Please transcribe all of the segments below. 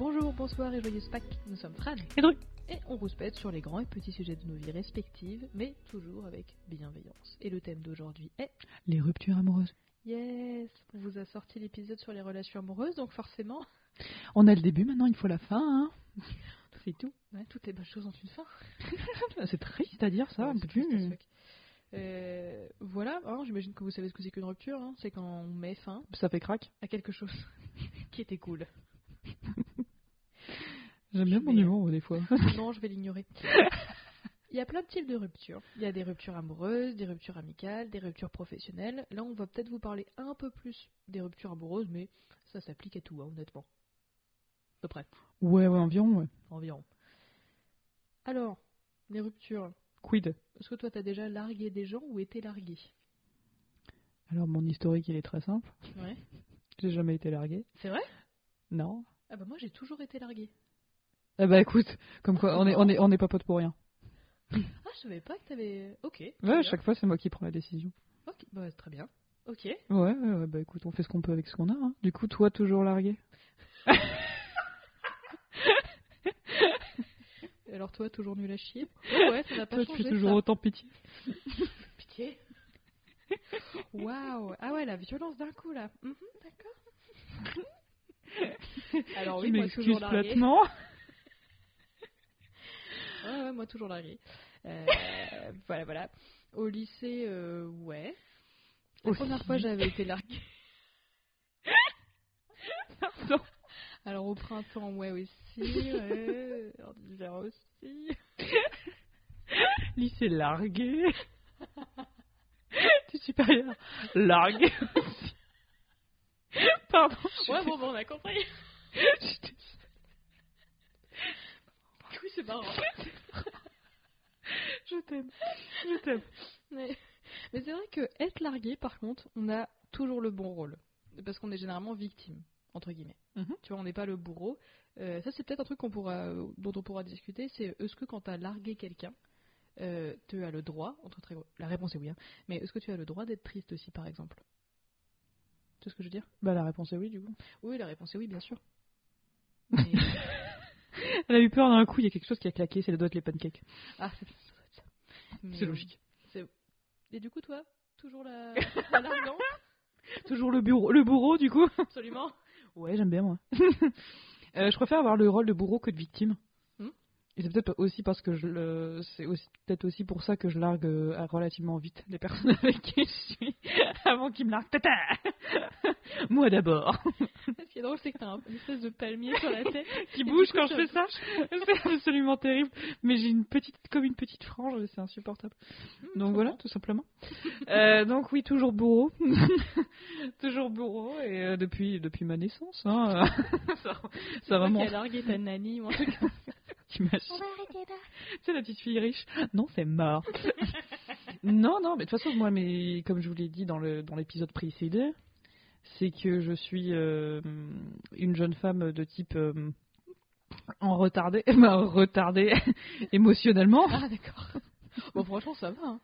Bonjour, bonsoir et joyeuse Pâques, nous sommes Fran. Et Dru. Et on rouspète sur les grands et petits sujets de nos vies respectives, mais toujours avec bienveillance. Et le thème d'aujourd'hui est Les ruptures amoureuses. Yes On vous a sorti l'épisode sur les relations amoureuses, donc forcément, On a le début, maintenant il faut la fin. Hein. C'est tout. ouais, toutes les bonnes choses ont une fin. C'est triste à dire ça. Ouais, triste as fuck. Euh, voilà, hein, j'imagine que vous savez ce que c'est qu'une rupture, hein. c'est quand on met fin Ça fait crack. à quelque chose qui était cool. J'aime bien mon humour des fois. Non, je vais l'ignorer. Il y a plein de types de ruptures. Il y a des ruptures amoureuses, des ruptures amicales, des ruptures professionnelles. Là, on va peut-être vous parler un peu plus des ruptures amoureuses, mais ça s'applique à tout, hein, honnêtement. À peu près, Ouais, ouais, environ, ouais. environ. Alors, les ruptures. Quid? Est-ce que toi, t'as déjà largué des gens ou été largué? Alors mon historique il est très simple. Ouais. J'ai jamais été largué. C'est vrai? Non. Ah bah moi, j'ai toujours été largué. Eh bah écoute, comme quoi, on est, on est, on est pas potes pour rien. Ah, je savais pas que t'avais... Ok. Ouais, à chaque fois c'est moi qui prends la décision. Ok, bah très bien. Ok. Ouais, ouais, bah écoute, on fait ce qu'on peut avec ce qu'on a. Hein. Du coup, toi toujours largué? Alors toi, toujours nul à chier? Ouais, ouais, ça n'a pas Toi, changé, tu fais toujours ça. autant pitié. Pitié? Waouh. Ah ouais, la violence d'un coup là. Mhm, D'accord. Alors oui, moi m'excuse toujours largué. platement. Ouais, ouais, moi toujours largué. Euh, voilà, voilà. Au lycée, euh, ouais. La Aussi. première fois, j'avais été larguée. Pardon. Alors au printemps, ouais aussi. Ouais. En hiver aussi. Lycée largué. du supérieur largué aussi. Pardon. Ouais, bon, bon, on a compris. désolée. C'est marrant. Je t'aime. Je t'aime. Mais, mais c'est vrai que être largué, par contre, on a toujours le bon rôle. Parce qu'on est généralement victime, entre guillemets. Mhm. Tu vois, on n'est pas le bourreau. Euh, ça, c'est peut-être un truc pourra, dont on pourra discuter. C'est est-ce que quand tu as largué quelqu'un, euh, tu as le droit, entre très la réponse est oui, hein, mais est-ce que tu as le droit d'être triste aussi, par exemple? Tu sais ce que je veux dire? Bah la réponse est oui du coup. Oui, la réponse est oui, bien sûr. Mais- Elle a eu peur d'un coup, il y a quelque chose qui a claqué, c'est le doigt de les pancakes. ah, c'est ça logique. Et du coup, toi, toujours la, Toujours le bureau, le bourreau du coup. Absolument. Ouais, j'aime bien moi. Euh, je préfère avoir le rôle de bourreau que de victime. Et c'est peut-être aussi parce que je le, c'est aussi peut-être aussi pour ça que je largue euh, relativement vite les personnes avec qui je suis avant qu'ils me larguent. Tata Moi d'abord. Ce qui est drôle, c'est que t'as un- une espèce de palmier sur la tête. Qui bouge quand je fais ça. C'est absolument terrible. Mais j'ai une petite, comme une petite frange, c'est insupportable. Donc je voilà, tout simplement. Euh, donc oui, toujours bourreau. toujours bourreau et euh, depuis depuis ma naissance. Hein, ça, ça vraiment. qui a largué ta nanny ou un truc comme ça. T'imagines On va arrêter là. Tu sais, la petite fille riche Non, c'est mort. non, non, mais de toute façon, moi, mais, comme je vous l'ai dit dans le dans l'épisode précédent, c'est que je suis euh, une jeune femme de type euh, en retardé, bah, retardée émotionnellement. Ah, d'accord. Bon, franchement, ça va. Hein.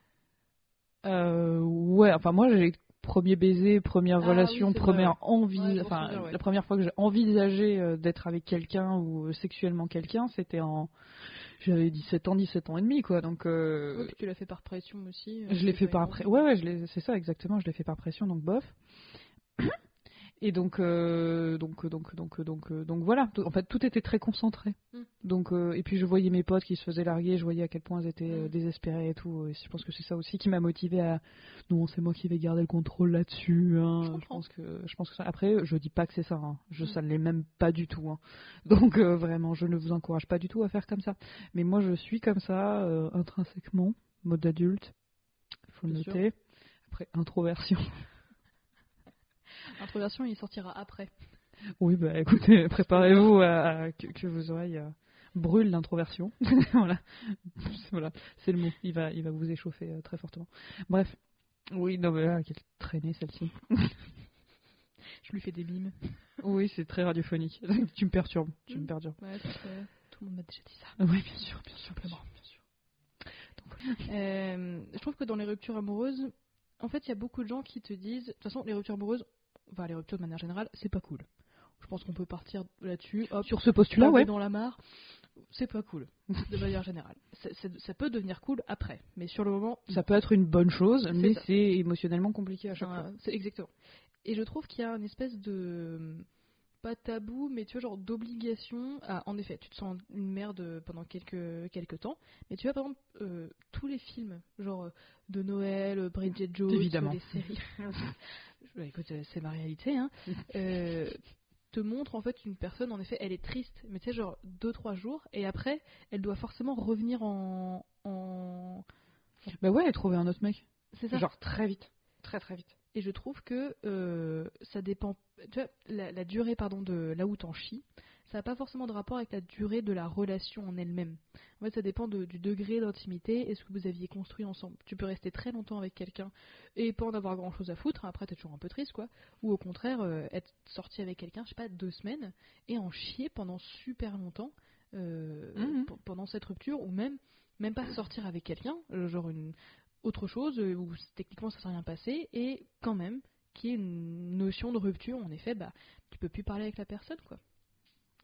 Euh, ouais, enfin, moi, j'ai premier baiser, première Ah relation, oui, première vrai, envie, Ouais, enfin, ouais. la première fois que j'ai envisagé euh, d'être avec quelqu'un ou euh, sexuellement quelqu'un, c'était en. J'avais 17 ans, 17 ans et demi, quoi, donc. euh, Ouais, puis tu l'as fait par pression aussi. euh, Je l'ai fait par pression. Ouais, ouais, c'est ça exactement. Je l'ai fait par pression, donc bof. Et donc, euh, donc, donc, donc, donc, euh, donc voilà. En fait, tout était très concentré. Mm. Donc, euh, et puis je voyais mes potes qui se faisaient larguer. Je voyais à quel point ils étaient euh, Mm. désespérés et tout. Et je pense que c'est ça aussi qui m'a motivé à. Non, c'est moi qui vais garder le contrôle là-dessus. hein. Je Je, pense que, je pense que ça. Après, je dis pas que c'est ça. hein. Je, Mm. ça ne l'est même pas du tout. hein. Donc euh, vraiment, je ne vous encourage pas du tout à faire comme ça. Mais moi, je suis comme ça euh, intrinsèquement, mode d'adulte. Il faut le sûr. noter. Après, introversion. Introversion, il sortira après. Oui, bah écoutez, préparez-vous à, à- que, que vos oreilles euh, brûlent l'introversion. voilà, C'est- voilà, c'est le mot. Il va, il va vous échauffer euh, très fortement. Bref, oui, non mais là, quelle traînée celle-ci. Je lui fais des mimes. oui, c'est très radiophonique. tu me perturbes, tu me Mm. perturbes. Ouais, tout le monde m'a déjà dit ça. Oui, bien sûr, bien sûr, bien sûr. bien sûr. Euh, je trouve que dans les ruptures amoureuses, en fait, il y a beaucoup de gens qui te disent. De toute façon, les ruptures amoureuses, enfin, les ruptures de manière générale, c'est pas cool. Je pense qu'on peut partir là-dessus. Sur ce postulat, ouais. dans la mare, c'est pas cool, de manière générale. Ça peut devenir cool après, mais sur le moment, Ça peut être une bonne chose, mais c'est émotionnellement compliqué à chaque Enfin, fois. C'est exactement. Et je trouve qu'il y a une espèce de pas tabou, mais tu vois genre d'obligation. à en effet, tu te sens une merde pendant quelques quelques temps, mais tu vois par exemple euh, tous les films, genre euh, de Noël, euh, Bridget Jones, Évidemment. les séries. Bah, écoute, euh, c'est ma réalité. Hein. Euh, te montre en fait une personne, en effet, elle est triste, mais tu sais genre deux trois jours, et après, elle doit forcément revenir en en Bah ouais, trouver un autre mec. c'est ça. Genre très vite. Très très vite. Et je trouve que euh, ça dépend. Tu vois, la, la durée pardon, de là où t'en chies, ça n'a pas forcément de rapport avec la durée de la relation en elle-même. En fait, ça dépend de- du degré d'intimité et ce que vous aviez construit ensemble. Tu peux rester très longtemps avec quelqu'un et pas en avoir grand chose à foutre. hein, Après, t'es toujours un peu triste, quoi. Ou au contraire, euh, être sorti avec quelqu'un, je sais pas, deux semaines et en chier pendant super longtemps euh, Mhm. pendant cette rupture ou même même pas sortir avec quelqu'un, euh, genre une autre chose où techniquement ça s'est rien passé et quand même qui est une notion de rupture en effet bah tu peux plus parler avec la personne quoi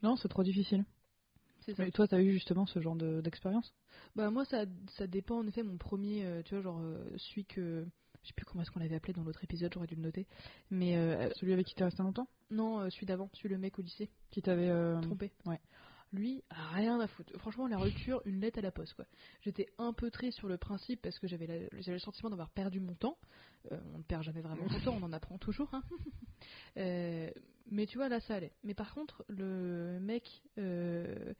Non, c'est trop difficile. Mais toi, t'as eu justement ce genre de- d'expérience? Bah moi ça ça dépend en effet mon premier euh, tu vois genre euh, celui que je sais plus comment est-ce qu'on l'avait appelé dans l'autre épisode j'aurais dû le noter mais euh, Celui avec qui t'es resté longtemps? Non celui d'avant celui le mec au lycée Qui t'avait. euh, trompé. ouais. Lui, rien à foutre. Franchement, la rupture, une lettre à la poste, quoi. J'étais un peu triste sur le principe parce que j'avais le sentiment d'avoir perdu mon temps. Euh, on ne perd jamais vraiment son temps, on en apprend toujours. hein. Euh, mais tu vois, là, ça allait. Mais par contre, le mec euh,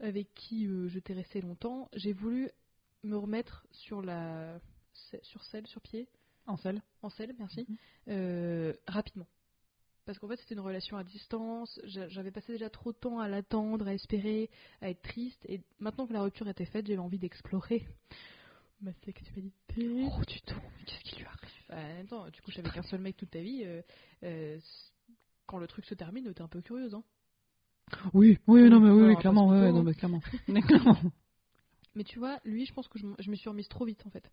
avec qui j'étais resté longtemps, j'ai voulu me remettre sur la sur selle, sur pied, En selle en selle, merci, Mhm. euh, rapidement. Parce qu'en fait, c'était une relation à distance. j'a- J'avais passé déjà trop de temps à l'attendre, à espérer, à être triste. Et maintenant que la rupture était faite, j'avais envie d'explorer ma sexualité. Oh, du tout, mais qu'est-ce qui lui arrive? Bah, en même temps, tu couches avec un seul mec toute ta vie. euh, euh, quand le truc se termine, t'es un peu curieuse. Hein. Oui, oui, non, mais oui, clairement, ouais, non, mais clairement. Mais clairement. Mais tu vois, lui, je pense que je, me suis remise trop vite en fait.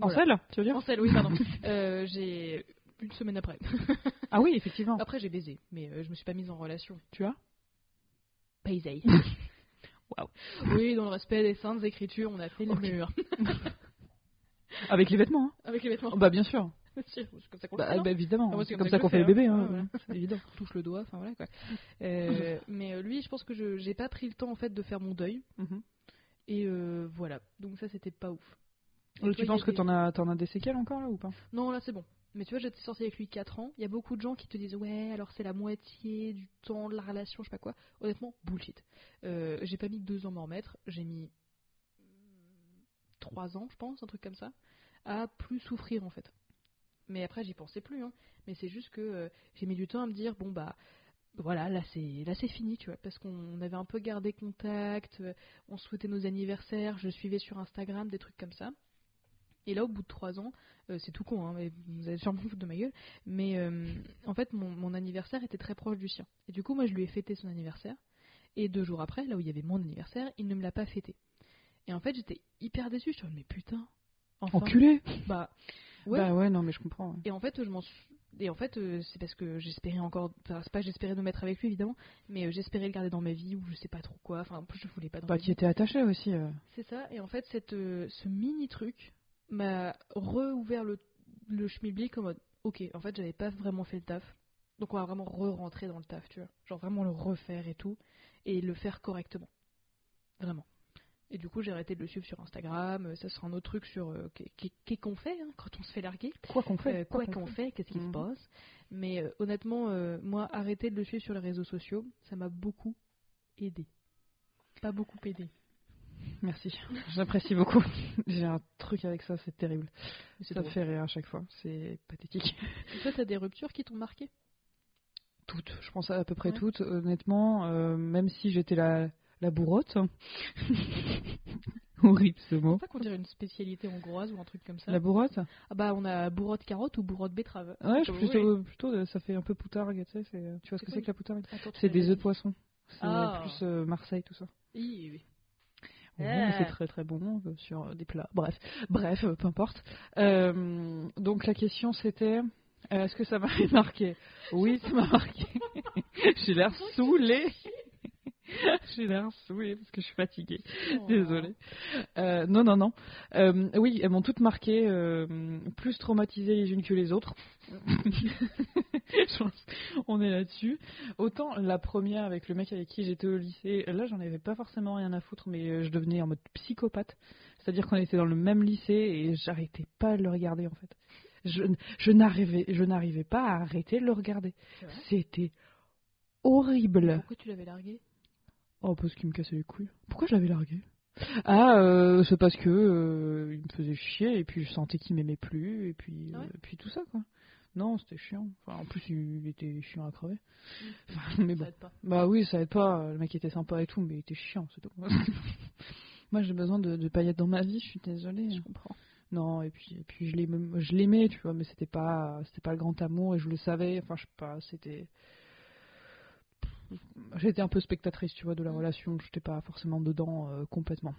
En Voilà. selle, tu veux dire? En selle, oui, pardon. Euh, j'ai une semaine après. Ah oui, effectivement. Après, j'ai baisé, mais euh, je me suis pas mise en relation. Tu as? Baisé. Waouh. Oui, dans le respect des saintes écritures, on a fait le Ok. mur. Avec les vêtements, hein Avec les vêtements. Bah, bien sûr. C'est comme ça qu'on Bah, le fait, bah, évidemment. Ah, c'est comme ça qu'on fait les le bébés, hein. hein. Ouais, voilà. C'est évident. On touche le doigt, enfin voilà quoi. Euh, mais euh, lui, je pense que je j'ai pas pris le temps en fait de faire mon deuil. Mhm. Et euh, voilà. Donc ça, c'était pas ouf. Et toi, tu penses que t'en as, t'en as des séquelles encore là ou pas? Non, là c'est bon. Mais tu vois, j'étais sortie avec lui 4 ans. Il y a beaucoup de gens qui te disent Ouais, alors c'est la moitié du temps de la relation, je sais pas quoi. Honnêtement, bullshit. Euh, j'ai pas mis 2 ans à m'en remettre. J'ai mis 3 ans, je pense, un truc comme ça, à plus souffrir en fait. Mais après, j'y pensais plus. Hein. Mais c'est juste que euh, j'ai mis du temps à me dire Bon, bah. Voilà, là c'est là c'est fini, tu vois, parce qu'on avait un peu gardé contact, euh, on souhaitait nos anniversaires, je suivais sur Instagram des trucs comme ça. Et là, au bout de trois ans, euh, c'est tout con, hein, mais vous allez sûrement foutre de ma gueule, mais euh, en fait, mon, mon anniversaire était très proche du sien. Et du coup, moi, je lui ai fêté son anniversaire. Et deux jours après, là où il y avait mon anniversaire, il ne me l'a pas fêté. Et en fait, j'étais hyper déçue. Je me suis dit, mais putain, enfin, Enculé bah, ouais. Bah ouais, non, mais je comprends. ouais. Et en fait, je m'en suis- Et en fait, euh, c'est parce que j'espérais encore. Enfin, c'est pas que j'espérais me mettre avec lui, évidemment, mais euh, j'espérais le garder dans ma vie ou je sais pas trop quoi. Enfin, je voulais pas dans Bah, qui était attaché aussi. euh. C'est ça, et en fait, cette, ce mini truc m'a re-ouvert le, le schmilblick en mode ok, en fait, j'avais pas vraiment fait le taf, donc on va vraiment re-rentrer dans le taf, tu vois. Genre vraiment le refaire et tout, et le faire correctement. Vraiment. Et du coup, j'ai arrêté de le suivre sur Instagram, euh, ça sera un autre truc sur euh, qu'est- qu'est- qu'est-ce qu'on fait hein, quand on se fait larguer. Quoi qu'on fait Euh, quoi qu'on fait, qu'est-ce qui se Mhm. passe. Mais euh, honnêtement, moi, arrêter de le suivre sur les réseaux sociaux, ça m'a beaucoup aidé. Pas beaucoup aidé. Merci, j'apprécie beaucoup. J'ai un truc avec ça, c'est terrible. Ça me fait rire à chaque fois, c'est pathétique. Et toi, t'as des ruptures qui t'ont marqué? Toutes, je pense à, à peu près Ouais. toutes. Honnêtement, euh, même si j'étais la, la bourrotte. Horrible ce mot. C'est pas qu'on dirait une spécialité hongroise ou un truc comme ça La bourrotte? Ah bah, on a bourrotte carotte ou bourrotte betterave. Ouais, je plutôt, plutôt, euh, ça fait un peu poutargue, tu sais. c'est- Tu vois ce que c'est que la poutargue? C'est des œufs de poisson. C'est Ah. plus euh, Marseille, tout ça. Oui, oui. Ah. mais c'est très très bon euh, sur euh, des plats. Bref, bref, euh, peu importe. Euh, donc la question c'était, Est-ce que ça m'a marqué? Oui, ça m'a marqué. J'ai l'air saoulée. J'ai l'air saoulée parce que je suis fatiguée. Désolée. Euh, non, non, non. Euh, oui, elles m'ont toutes marqué, euh, plus traumatisées les unes que les autres. Je pense On est là-dessus. Autant la première avec le mec avec qui j'étais au lycée, là j'en avais pas forcément rien à foutre, mais euh, je devenais en mode psychopathe. C'est-à-dire qu'on était dans le même lycée et j'arrêtais pas de le regarder en fait. Je, je n'arrivais, pas à arrêter de le regarder. C'était horrible. Pourquoi tu l'avais largué? Oh, parce qu'il me cassait les couilles. Pourquoi je l'avais largué? Ah, euh, c'est parce que euh, il me faisait chier et puis je sentais qu'il m'aimait plus et puis, Ah ouais? euh, puis tout ça quoi. Non, c'était chiant. Enfin, en plus, il était chiant à crever. Enfin, mais bon. pas. Bah oui, ça aide pas. Le mec était sympa et tout, mais il était chiant, c'est tout. Moi, j'ai besoin de, de paillettes dans ma vie. Je suis désolée. Je comprends. Non, et puis, et puis je l'aimais, je l'aimais, tu vois, mais c'était pas, c'était pas le grand amour et je le savais. Enfin, je sais pas, c'était. J'étais un peu spectatrice, tu vois, de la Mm. relation. J'étais pas forcément dedans euh, complètement.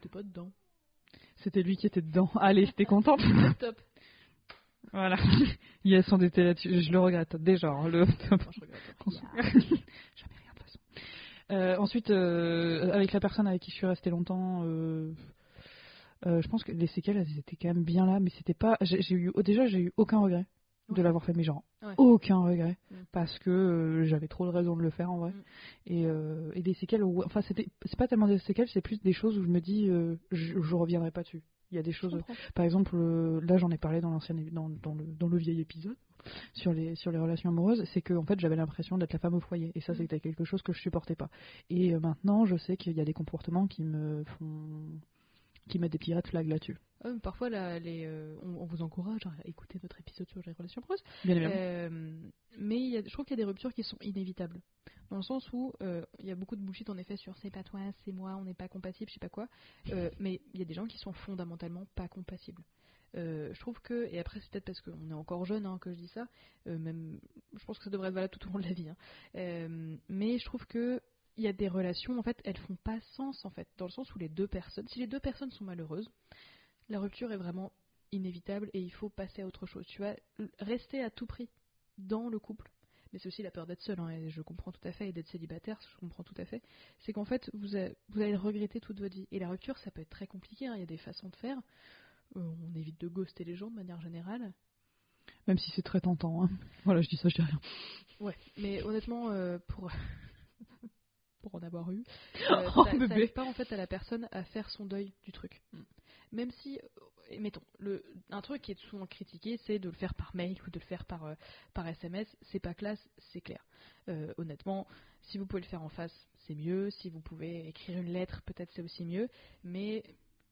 T'es pas dedans. C'était lui qui était dedans. Allez, t'es contente? Top. Voilà. Yes, on était là-dessus. Je le regrette déjà. hein, le... Moi, je regrette. Qu'on se- Jamais rien de toute façon. Euh, ensuite, euh, avec la personne avec qui je suis restée longtemps, euh, euh, je pense que les séquelles, elles étaient quand même bien là, mais c'était pas. J'ai j'ai eu déjà, j'ai eu aucun regret de Ouais. l'avoir fait, mais genre Ouais. aucun regret Mm. parce que euh, j'avais trop de raisons de le faire en vrai. Mm. Et, euh, et des séquelles, où- enfin c'était, c'est pas tellement des séquelles, c'est plus des choses où je me dis, euh, je, je reviendrai pas dessus. Il y a des choses. Par exemple, là j'en ai parlé dans l'ancien dans, dans le, dans le vieil épisode sur les sur les relations amoureuses, c'est que en fait j'avais l'impression d'être la femme au foyer et ça Mm. c'était quelque chose que je supportais pas. Et maintenant je sais qu'il y a des comportements qui me font qui mettent des petits red flags là-dessus. Parfois, là, les, euh, on, on vous encourage à écouter notre épisode sur les relations amoureuses. Bien. Euh, mais il y a- je trouve qu'il y a des ruptures qui sont inévitables. Dans le sens où euh, il y a beaucoup de bullshit en effet sur c'est pas toi, c'est moi, on n'est pas compatible, je sais pas quoi. Mais il y a des gens qui sont fondamentalement pas compatibles. Je trouve que, et après c'est peut-être parce qu'on est encore jeune hein, que je dis ça, même, je pense que ça devrait être valable tout au long de la vie. hein. Mais je trouve que il y a des relations en fait, elles font pas sens en fait, dans le sens où les deux personnes, si les deux personnes sont malheureuses, la rupture est vraiment inévitable et il faut passer à autre chose. Tu vas rester à tout prix dans le couple. Mais c'est aussi la peur d'être seul, hein, et je comprends tout à fait, et d'être célibataire, je comprends tout à fait. C'est qu'en fait, vous, a- vous allez le regretter toute votre vie. Et la rupture, ça peut être très compliqué, hein, il y a des façons de faire. Euh, on évite de ghoster les gens de manière générale. Même si c'est très tentant. hein. Voilà, je dis ça, je dis rien. Ouais, mais honnêtement, euh, pour... pour en avoir eu, euh, Oh, ça, ça bébé. aide pas en fait à la personne à faire son deuil du truc. Même si, euh, et mettons, le, un truc qui est souvent critiqué, c'est de le faire par mail ou de le faire par, euh, SMS. C'est pas classe, c'est clair. Euh, honnêtement, si vous pouvez le faire en face, c'est mieux. Si vous pouvez écrire une lettre, peut-être c'est aussi mieux. Mais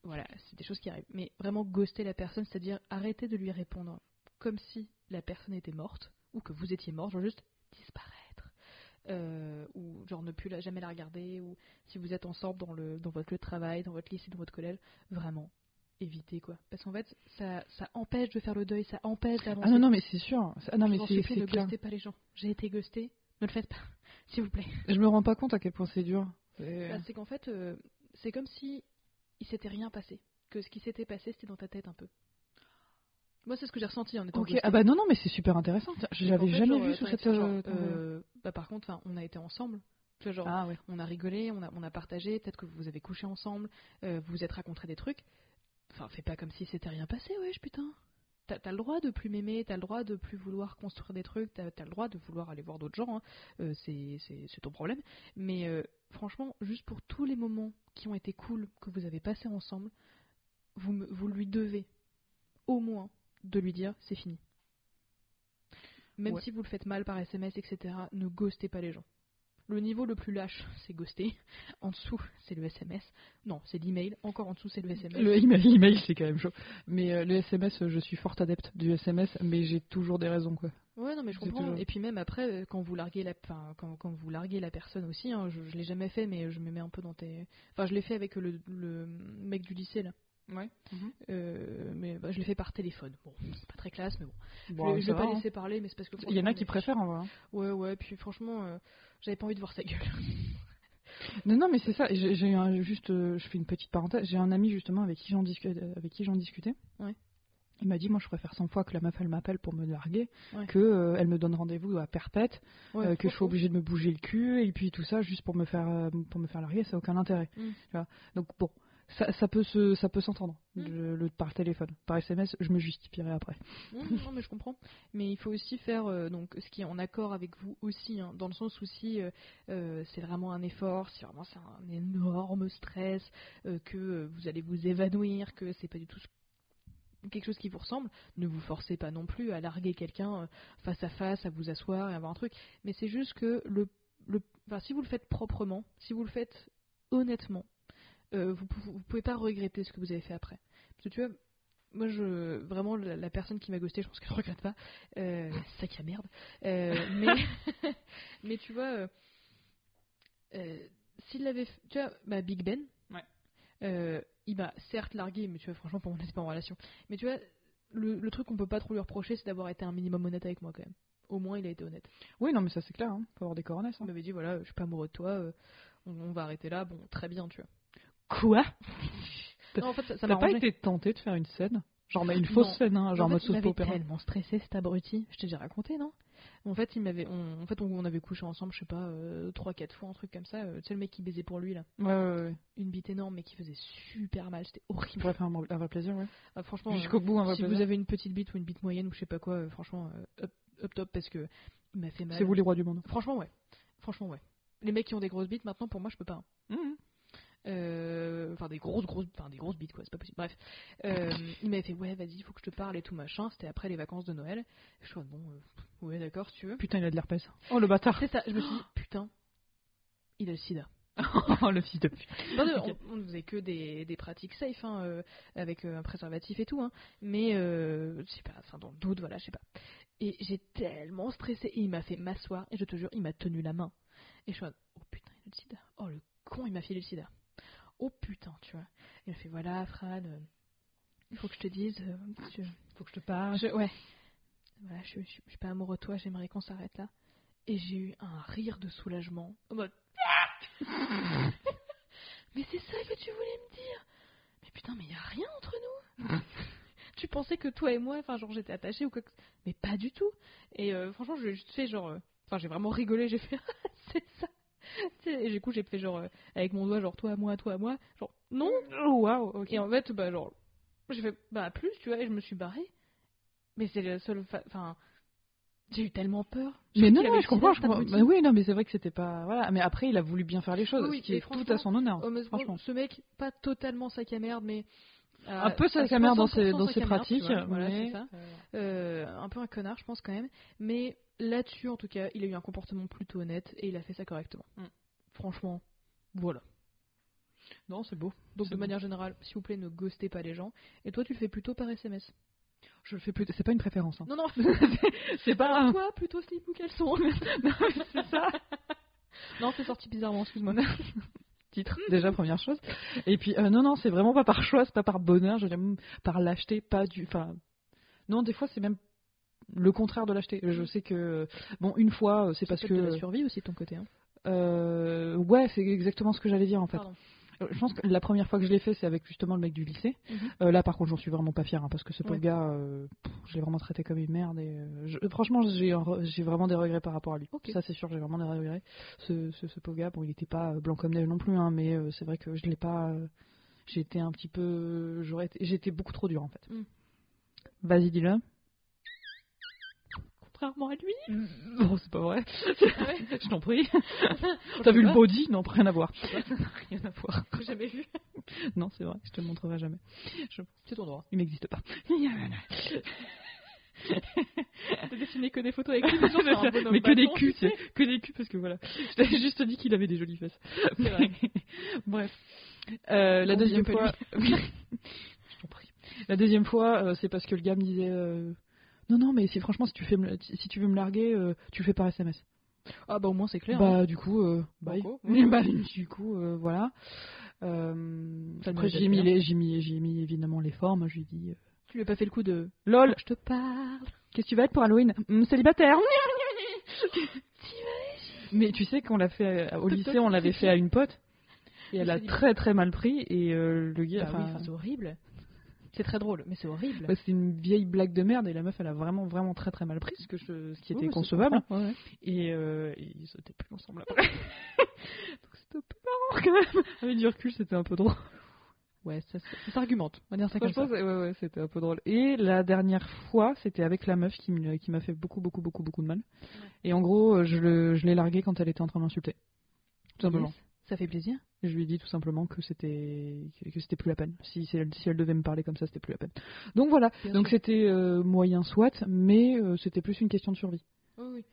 voilà, c'est des choses qui arrivent. Mais vraiment ghoster la personne, c'est-à-dire arrêter de lui répondre comme si la personne était morte ou que vous étiez mort, genre juste disparaître. Euh, ou genre ne plus la, jamais la regarder, ou si vous êtes ensemble dans, le, dans votre lieu de travail, dans votre lycée, dans votre collège, vraiment éviter quoi. Parce qu'en fait, ça, ça empêche de faire le deuil, ça empêche d'avancer. Ah non, non, mais c'est sûr. Ah non, Je mais c'est c'est ne ghostez pas les gens. J'ai été ghosté, ne le faites pas, s'il vous plaît. Je me rends pas compte à quel point c'est dur. C'est- Bah, c'est qu'en fait, euh, c'est comme si il s'était rien passé, que ce qui s'était passé c'était dans ta tête un peu. Moi, c'est ce que j'ai ressenti en étant Ok, ghostée. ah bah non, non, mais c'est super intéressant. J'avais jamais genre, vu euh, sous t'en cette. genre, euh, bah, par contre, on a été ensemble. Genre, Ah ouais. on a rigolé, on a, on a partagé, peut-être que vous avez couché ensemble, euh, vous vous êtes raconté des trucs. Enfin, fais pas comme si c'était rien passé, wesh, putain. T'as t'as le droit de plus m'aimer, t'as le droit de plus vouloir construire des trucs, t'as as le droit de vouloir aller voir d'autres gens, hein. Euh, c'est c'est- c'est ton problème. Mais euh, franchement, juste pour tous les moments qui ont été cool, que vous avez passés ensemble, vous, me- vous lui devez au moins de lui dire c'est fini. Même Ouais. si vous le faites mal par SMS, etc., ne ghostez pas les gens. Le niveau le plus lâche, c'est ghoster. En dessous, c'est le SMS. Non, c'est l'email. Encore en dessous, c'est le SMS. Le email, email, c'est quand même chaud. Mais euh, le SMS, je suis forte adepte du SMS, mais j'ai toujours des raisons, quoi. Ouais, non, mais je comprends. toujours- Et puis même après, euh, quand vous larguez la, enfin, quand, quand vous larguez la personne aussi, hein, je, je l'ai jamais fait, mais je me mets un peu dans tes. Enfin, je l'ai fait avec le, le mec du lycée là. Ouais. Euh, mais bah, je l'ai fait par téléphone. Bon, c'est pas très classe, mais bon. Bon, je vais va, pas hein. laisser parler, mais c'est parce que. Il y en a qui préfèrent, en vrai. hein. Ouais, ouais. Puis franchement, euh, j'avais pas envie de voir sa gueule. Non, non, mais c'est ça. J'ai juste, euh, je fais une petite parenthèse. J'ai un ami justement avec qui j'en discutais, avec qui j'en discutais. Ouais. Il m'a dit, moi, je préfère 100 fois que la meuf, elle m'appelle pour me larguer, Ouais. que euh, elle me donne rendez-vous à perpète, Ouais, euh, que je sois obligée de me bouger le cul, et puis tout ça, juste pour me faire, euh, pour me faire larguer, ça n'a aucun intérêt. Mm. Tu vois Donc, bon, ça, ça peut se, ça peut s'entendre, Mm. le, le- par téléphone. Par SMS, je me justifierai après. Non, non, mais je comprends. Mais il faut aussi faire euh, donc ce qui est en accord avec vous aussi, hein, dans le sens où si euh, euh, c'est vraiment un effort, si vraiment c'est un énorme stress, euh, que vous allez vous évanouir, que c'est pas du tout quelque chose qui vous ressemble, ne vous forcez pas non plus à larguer quelqu'un face à face, à vous asseoir et avoir un truc. Mais c'est juste que le, le, enfin, si vous le faites proprement, si vous le faites honnêtement, euh, vous, vous pouvez pas regretter ce que vous avez fait après. Parce que tu vois, moi, je, vraiment, la, la personne qui m'a ghosté, je pense qu'elle ne regrette pas. Euh, sac à merde. Euh, mais, mais tu vois, euh, s'il l'avait fait, tu vois, bah, Big Ben, Ouais. il m'a certes largué, mais tu vois, franchement, pour moi, on n'était pas en relation. Mais tu vois, le, le truc qu'on peut pas trop lui reprocher, c'est d'avoir été un minimum honnête avec moi quand même. Au moins, il a été honnête. Oui, non, mais ça, c'est clair, hein. faut avoir des coronesses. Il m'avait dit, voilà, je suis pas amoureux de toi, euh, on, on va arrêter là, bon, très bien, tu vois. Quoi Non, en fait, ça, ça T'as pas été tenté de faire une scène Genre, mais une Non. fausse scène, hein, genre en fait, il m'avait opéra. tellement stressé cet abruti. Je t'ai déjà raconté, non? En fait, il m'avait, on, en fait, on, on avait couché ensemble, je sais pas, euh, trois, quatre fois, un truc comme ça. euh, tu sais le mec qui baisait pour lui là, Ouais, ouais, ouais. une bite énorme, mais qui faisait super mal. C'était horrible. faire un, un vrai plaisir, ouais. Ah, franchement, euh, Jusqu'au bout, un vrai si plaisir. vous avez une petite bite ou une bite moyenne ou je sais pas quoi, euh, franchement, euh, up, up top parce que il m'a fait mal. C'est vous les rois du monde. Franchement, ouais. Franchement, ouais. Les mecs qui ont des grosses bites, maintenant, pour moi, je peux pas. hein. Mhm. Euh, enfin des grosses grosses enfin des grosses bites quoi c'est pas possible. Bref. Euh, il m'avait fait ouais vas-y faut que je te parle et tout machin c'était après les vacances de Noël. Je suis bon euh, ouais d'accord si tu veux. Putain, il a de l'herpès. Oh, le bâtard. C'est ça je me suis dit putain il a le sida. Oh, le fils de pute. On, ne faisait que des, des pratiques safe hein, euh, avec euh, un préservatif et tout hein, mais euh, je sais pas enfin dans le doute voilà je sais pas. Et j'ai tellement stressé et il m'a fait m'asseoir et je te jure il m'a tenu la main. Et je suis oh putain il a le sida. Oh le con il m'a filé le sida oh putain tu vois. Il m'a fait voilà Fran euh, il faut que je te dise euh, je, Faut que je te parle. je- ouais. Voilà je, je, je suis pas amoureux de toi j'aimerais qu'on s'arrête là. Et j'ai eu un rire de soulagement en mode mais c'est ça que tu voulais me dire. Mais putain mais y a rien entre nous. Tu pensais que toi et moi enfin genre j'étais attachée ou quoi que... mais pas du tout. Et euh, franchement je fait genre euh, enfin j'ai vraiment rigolé j'ai fait c'est ça et du coup j'ai fait genre euh, avec mon doigt genre toi à moi toi à moi genre non Oh, waouh, ok. et en fait, bah, genre, j'ai fait, bah, plus, tu vois, et je me suis barrée. Mais c'est le seul. Enfin, j'ai eu tellement peur. Mais non, non, je comprends, je comprends. Bah oui, non, mais c'est vrai que c'était pas. Voilà, mais après, il a voulu bien faire les choses, Oui, ce qui est tout à son honneur. Franchement. Ce mec, pas totalement sac à merde, mais. Un peu sac à merde dans ses- dans ses pratiques, vois, Voilà, mais- c'est ça. Euh, un peu un connard, je pense, quand même. Mais là-dessus, en tout cas, il a eu un comportement plutôt honnête et il a fait ça correctement. Mm. Franchement, voilà. Non, c'est beau. Donc, de manière générale, s'il vous plaît, ne ghostez pas les gens. Et toi, tu le fais plutôt par SMS. Je le fais plus. C'est pas une préférence. hein. Non, non, C'est pas. un- Toi, plutôt slip ou caleçon c'est ça. Non, c'est sorti bizarrement, excuse-moi. Titre, déjà, première chose. Et puis, euh, non, non, c'est vraiment pas par choix, c'est pas par bonheur, je l'aime par lâcheté, pas du. Enfin. Non, des fois, c'est même le contraire de l'acheter. Je sais que. Bon, une fois, euh, c'est parce de la que. survie aussi de ton côté. Hein. Euh, ouais, c'est exactement ce que j'allais dire en fait. Pardon. Euh, Je pense que la première fois que je l'ai fait, c'est avec justement le mec du lycée. Mhm. Euh, là, par contre, j'en suis vraiment pas fière hein, parce que ce pauvre Ouais. gars, euh, pff, je l'ai vraiment traité comme une merde. Et euh, je- franchement, j'ai vraiment des regrets par rapport à lui. Ça, c'est sûr, j'ai vraiment des regrets. Ce, ce, ce pauvre gars, bon, il était pas blanc comme neige non plus, hein, mais c'est vrai que je l'ai pas. été un petit peu. J'aurais été beaucoup trop dur en fait. Mm. Vas-y, dis-le. Contrairement à lui. Bon, c'est pas vrai. Ah ouais je t'en prie. T'as vu le body? Non, rien à voir. rien à voir. Jamais vu. Non, c'est vrai, je te le montrerai jamais. C'est ton droit. Il n'existe pas. T'as dessiné que des photos avec lui, bonhomme Mais que des culs, que des culs parce que voilà. Je t'avais juste dit qu'il avait des jolies fesses. Vrai. Bref. Euh, la Bon, deuxième fois. Je t'en prie. La deuxième fois, c'est parce que le gars me disait euh, Non, non, mais si franchement, si tu, fais me- si tu veux me larguer, euh, tu le fais par SMS. Ah bah au moins c'est clair. hein. Bah, du coup, euh, bye. Bah, du coup, euh, voilà. Euh, après, j'ai mis, les, j'ai, mis, j'ai mis évidemment les formes. Je lui ai dit Tu lui as pas fait le coup de. Lol, Je te parle. Qu'est-ce que tu vas être pour Halloween? Hum, Célibataire Mais tu sais qu'on l'a fait au lycée, on l'avait fait à une pote. Et elle a très très mal pris. Et le gars. Bah enfin, c'est horrible. C'est très drôle, mais c'est horrible. Bah, c'était une vieille blague de merde et la meuf elle a vraiment vraiment très très mal pris ce que je, ce qui était c'est concevable ouais, et, euh, et ils étaient plus ensemble après. Donc c'était un peu marrant quand même. Avec du recul c'était un peu drôle. Ouais, ça, ça, ça s'argumente. On va dire ça comme ça. c'est- ouais, ouais, c'était un peu drôle. Et la dernière fois, c'était avec la meuf qui m'a fait beaucoup, beaucoup, beaucoup, beaucoup de mal. Et en gros, euh, je, l'ai larguée quand elle était en train de m'insulter. Tout simplement. Yes. Ça fait plaisir. Je lui ai dit tout simplement que c'était que c'était plus la peine. Si, si, elle, si elle devait me parler comme ça, c'était plus la peine. Donc voilà. Bien Donc c'était euh, moyen soit, mais euh, c'était plus une question de survie. Oui, oui.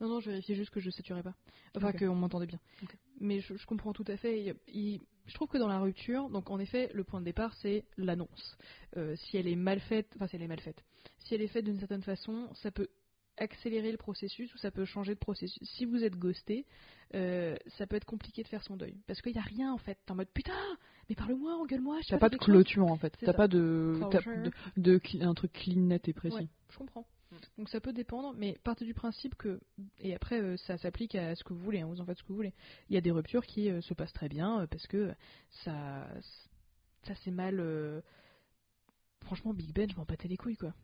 Non, non, je vérifiais juste que je saturais pas. Enfin, qu'on m'entendait bien. Mais je, je comprends tout à fait. Il- il- je trouve que dans la rupture, donc en effet, le point de départ, c'est l'annonce. Euh, si elle est mal faite, enfin, si elle est mal faite, si elle est faite d'une certaine façon, ça peut accélérer le processus ou ça peut changer de processus. Si vous êtes ghosté, euh, ça peut être compliqué de faire son deuil. Parce qu'il n'y a rien en fait. T'es en mode putain, mais parle-moi, engueule-moi. T'as pas de quelque chose. clôture en fait. T'as pas de, de, de un truc clean net et précis. Ouais, je comprends. Donc ça peut dépendre, mais partez du principe que, et après euh, ça s'applique à ce que vous voulez, hein, vous en faites ce que vous voulez. Il y a des ruptures qui euh, se passent très bien euh, parce que ça, ça c'est mal. Franchement, Big Ben, je m'en battais les couilles quoi.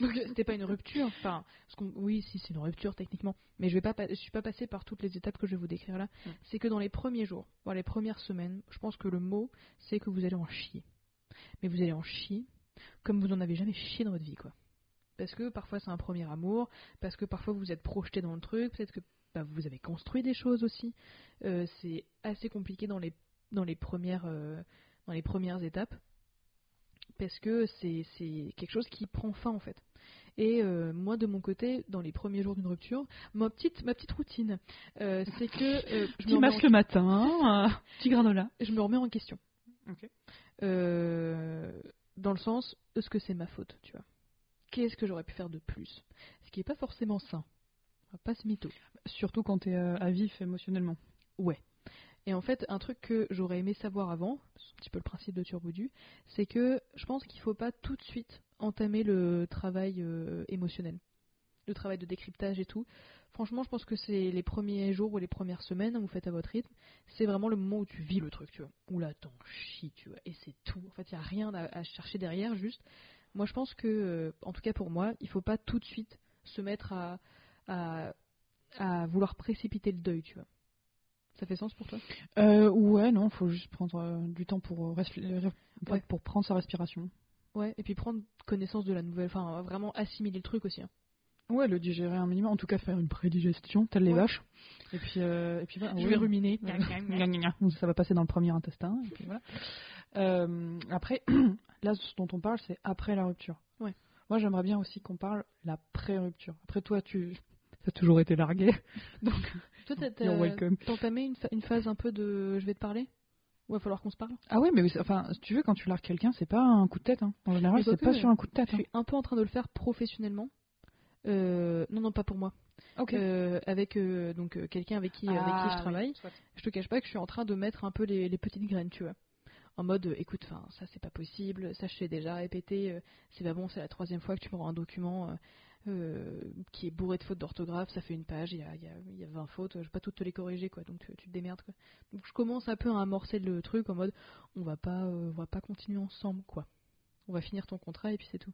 Donc c'était pas une rupture, enfin, parce oui, si c'est une rupture techniquement, mais je vais pas, pa- je suis pas passée par toutes les étapes que je vais vous décrire là. C'est que dans les premiers jours, dans les premières semaines, je pense que le mot, c'est que vous allez en chier. Mais vous allez en chier comme vous n'en avez jamais chié dans votre vie quoi parce que parfois c'est un premier amour, parce que parfois vous êtes projeté dans le truc, peut-être que bah, vous avez construit des choses aussi. Euh, c'est assez compliqué dans les, dans les, premières, euh, dans les premières étapes, parce que c'est quelque chose qui prend fin en fait. Et euh, moi de mon côté, dans les premiers jours d'une rupture, ma petite, ma petite routine, euh, c'est que euh, je, Petit masque le matin, petit granola. en, je me remets en question. Dans le sens, est-ce que c'est ma faute, tu vois? Qu'est-ce que j'aurais pu faire de plus? Ce qui n'est pas forcément sain. Pas se mytho. Surtout quand t'es euh, à vif émotionnellement. Et en fait, un truc que j'aurais aimé savoir avant, c'est un petit peu le principe de Turbodu, c'est que je pense qu'il faut pas tout de suite entamer le travail euh, émotionnel, le travail de décryptage et tout. Franchement, je pense que c'est les premiers jours ou les premières semaines, hein, vous faites à votre rythme, c'est vraiment le moment où tu vis le truc, tu vois. Où là, t'en chies, tu vois. Et c'est tout. En fait, il n'y a rien à, chercher derrière, juste. Moi, je pense que, euh, en tout cas pour moi, il faut pas tout de suite se mettre à, à vouloir précipiter le deuil, tu vois. Ça fait sens pour toi? Euh, ouais, non, faut juste prendre euh, du temps pour, euh, Ouais. pour prendre sa respiration. Ouais, et puis prendre connaissance de la nouvelle, enfin vraiment assimiler le truc aussi. hein. Ouais, le digérer un minimum, en tout cas faire une prédigestion, telle les Ouais. vaches. Et puis, et puis voilà, Je ouais. vais ruminer. Ça va passer dans le premier intestin. et puis voilà. Après, là, ce dont on parle, c'est après la rupture. Ouais. Moi, j'aimerais bien aussi qu'on parle la pré-rupture. Après, toi, tu as toujours été largué. Donc, Toi, t'as- entamé une, phase un peu de je vais te parler Ou il va falloir qu'on se parle? Ah ouais, mais enfin, si tu veux, quand tu largues quelqu'un, c'est pas un coup de tête. hein. En général, c'est pas sur un coup de tête. Je suis un peu en train de le faire professionnellement. Euh, non, non, pas pour moi. hein. Ok. Euh, avec euh, donc quelqu'un avec qui, avec qui Ah, je oui, travaille. soit. Je te cache pas que je suis en train de mettre un peu les, les petites graines, tu vois. En mode, écoute, enfin, ça c'est pas possible, ça je t'ai déjà répété, euh, c'est pas bon, c'est la troisième fois que tu m'envoies un document euh, qui est bourré de fautes d'orthographe, ça fait une page, il y a, y, a, il y a 20 fautes, je vais pas toutes te les corriger, quoi, donc tu, tu te démerdes, quoi. Donc je commence un peu à amorcer le truc en mode, on va pas, euh, on va pas continuer ensemble, quoi. On va finir ton contrat et puis c'est tout.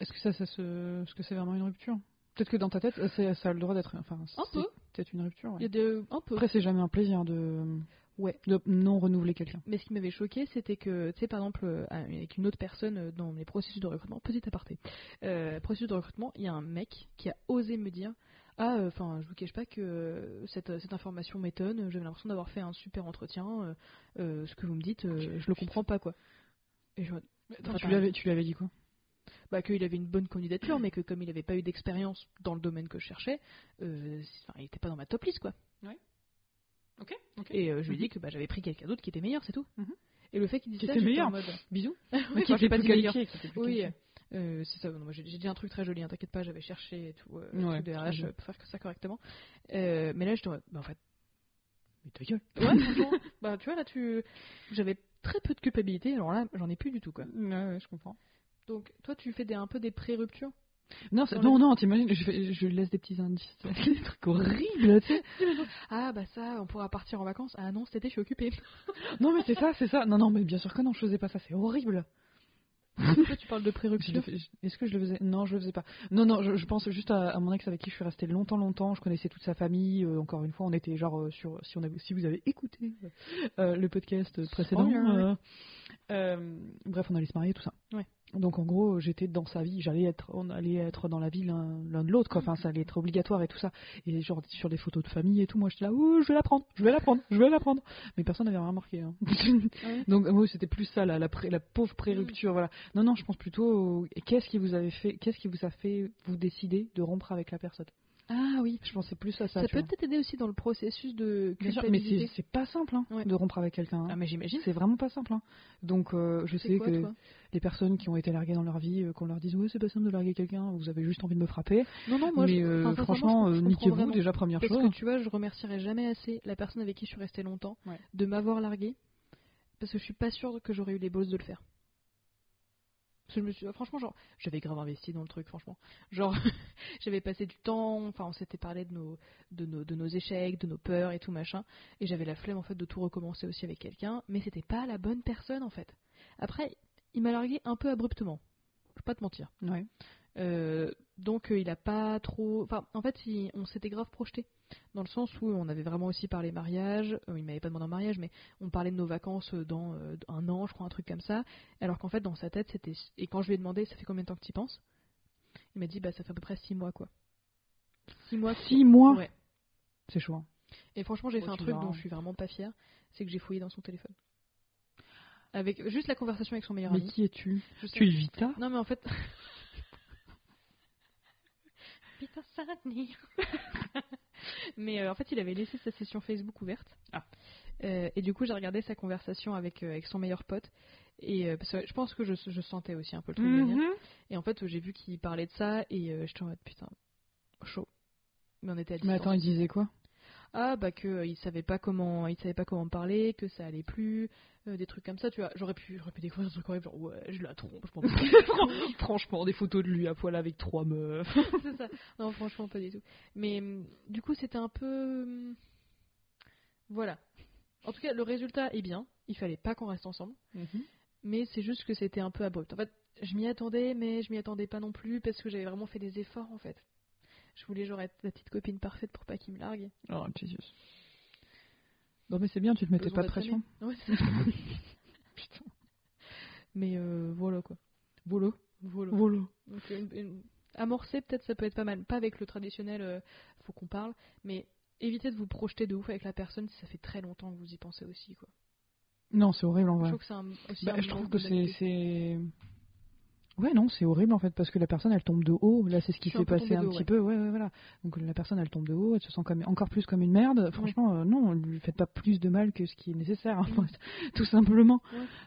Est-ce que ça, ça se... Est-ce que c'est vraiment une rupture? Peut-être que dans ta tête, euh, c'est- ça a le droit d'être. Enfin, Un peu. Peut-être une rupture. ouais. Il y a de, un peu. Après, c'est jamais un plaisir de, Ouais. de non renouveler quelqu'un. Mais ce qui m'avait choqué, c'était que, tu sais, par exemple, euh, avec une autre personne euh, dans les processus de recrutement, petit aparté, euh, processus de recrutement, il y a un mec qui a osé me dire Ah, enfin, je vous cache pas que euh, cette, cette information m'étonne, j'avais l'impression d'avoir fait un super entretien, euh, euh, ce que vous me dites, euh, je le comprends pas, quoi. Et je Attends, tu lui avais dit quoi? Bah, qu'il avait une bonne candidature, mais que comme il n'avait pas eu d'expérience dans le domaine que je cherchais, euh, il était pas dans ma top list, quoi. Ok. Et euh, je lui ai dit que bah, j'avais pris quelqu'un d'autre qui était meilleur, c'est tout. Mhm. Et le fait qu'il dise Qui ça, était j'étais meilleur. en mode... Bisous. Oui, enfin, j'ai pas meilleur. qui était Oui, qualifié. euh, c'est ça. j'ai dit un truc très joli, hein, t'inquiète pas, j'avais cherché et tout, euh, Ouais, je RH euh, pour faire que ça correctement. Euh, mais là, je te bah, en fait, Mais ta gueule. ouais, bah, tu vois, là, tu, j'avais très peu de culpabilité, alors là, j'en ai plus du tout, quoi. Ouais, ouais, je comprends. Donc, toi, tu fais des, un peu des pré-ruptures Non, c'est- non, non, t'imagines, je, fais- je laisse des petits indices. des trucs horribles, tu sais. Ah, bah ça, on pourra partir en vacances. Ah non, cet été, je suis occupée. Non, mais c'est ça, c'est ça. Non, non, mais bien sûr que non, je faisais pas ça, c'est horrible. Toi, tu parles de pré-rupture. Est-ce que je le faisais? Non, je le faisais pas. Non, non, je, je pense juste à, à mon ex avec qui je suis restée longtemps, longtemps. Je connaissais toute sa famille. euh, encore une fois, on était genre euh, sur. Si, on avait, si vous avez écouté euh, le podcast précédent. Bref, on allait se marier, tout ça. Ouais. Donc en gros, j'étais dans sa vie. J'allais être, on allait être dans la vie l'un l'un de l'autre. quoi. Enfin, ça allait être obligatoire et tout ça. Et genre sur des photos de famille et tout, moi j'étais là, oh, je vais la prendre, je vais la prendre, je vais la prendre. Mais personne n'avait rien remarqué. hein. Ah ouais Donc moi c'était plus ça la, la, pré- la pauvre pré-rupture voilà. Non non je pense plutôt qu'est-ce qui vous avait fait qu'est-ce qui vous a fait vous décider de rompre avec la personne? Ah oui. Je pensais plus à ça. Ça peut peut-être aider aussi dans le processus de sûr, mais culpabilité. c'est pas simple hein, Ouais. de rompre avec quelqu'un. hein. Ah mais j'imagine. C'est vraiment pas simple. hein. Donc euh, je sais quoi, que les personnes qui ont été larguées dans leur vie, euh, qu'on leur dise ouais c'est pas simple de larguer quelqu'un, vous avez juste envie de me frapper. Non non moi mais je, euh, franchement euh, niquez-vous déjà première Parce chose. que tu vois, je remercierai jamais assez la personne avec qui je suis restée longtemps Ouais. de m'avoir largué. Parce que je suis pas sûre que j'aurais eu les bosses de le faire. Je me suis, franchement, genre, j'avais grave investi dans le truc, franchement. Genre, j'avais passé du temps, enfin, on s'était parlé de nos, de, nos, de nos échecs, de nos peurs et tout machin. Et j'avais la flemme, en fait, de tout recommencer aussi avec quelqu'un. Mais c'était pas la bonne personne, en fait. Après, il m'a largué un peu abruptement. Je vais pas te mentir. Ouais. Euh, donc euh, il a pas trop. Enfin, en fait, il- on s'était grave projeté dans le sens où on avait vraiment aussi parlé mariage. Euh, il m'avait pas demandé un mariage, mais on parlait de nos vacances euh, dans un an, je crois, un truc comme ça. Alors qu'en fait, dans sa tête, c'était. Et quand je lui ai demandé, ça fait combien de temps que tu penses? Il m'a dit, bah ça fait à peu près six mois, quoi. Six mois. Six mois? Ouais. C'est chaud. hein. Et franchement, j'ai Oh, fait un truc dont je suis vraiment pas fière, c'est que j'ai fouillé dans son téléphone. Avec juste la conversation avec son meilleur Mais ami. qui es-tu? Tu es Vita? Non, mais en fait. Putain, ça va tenir. mais euh, en fait, il avait laissé sa session Facebook ouverte. Ah. Euh, et du coup, j'ai regardé sa conversation avec, euh, avec son meilleur pote. Et parce que je pense que je, je sentais aussi un peu le truc venir. Mhm. Et en fait, j'ai vu qu'il parlait de ça. Et euh, j'étais en mode putain, chaud. Mais on était à Mais distance. attends, il disait quoi? Ah bah que euh, il savait pas comment il savait pas comment me parler, que ça allait plus, euh, des trucs comme ça, tu vois. J'aurais pu j'aurais pu découvrir un truc horrible, genre ouais, je la trompe, je fous. Franchement, des photos de lui à poil avec trois meufs. c'est ça. Non, franchement, pas du tout. Mais hum, du coup, c'était un peu. hum, Voilà. En tout cas, le résultat est bien. Il fallait pas qu'on reste ensemble. Mais c'est juste que c'était un peu abrupt. En fait, je m'y attendais, mais je m'y attendais pas non plus parce que j'avais vraiment fait des efforts en fait. Je voulais genre être la petite copine parfaite pour pas qu'il me largue. Oh, Jesus. Non, mais c'est bien, tu te mettais pas de pression. Ouais, c'est ça. Putain. Mais euh, voilà quoi. Volo. Volo. Donc, une- une- Amorcer, peut-être ça peut être pas mal. Pas avec le traditionnel, euh, faut qu'on parle, mais évitez de vous projeter de ouf avec la personne si ça fait très longtemps que vous y pensez aussi. Quoi. Non, c'est horrible en Je vrai. trouve que c'est un, aussi Bah, un je trouve que c'est. Ouais, non, c'est horrible en fait, parce que la personne elle tombe de haut. Là, c'est ce qui s'est passé un haut, petit ouais. peu. Ouais, ouais, voilà. Donc la personne elle tombe de haut, elle se sent comme, encore plus comme une merde. Franchement, euh, non, ne lui faites pas plus de mal que ce qui est nécessaire, tout simplement.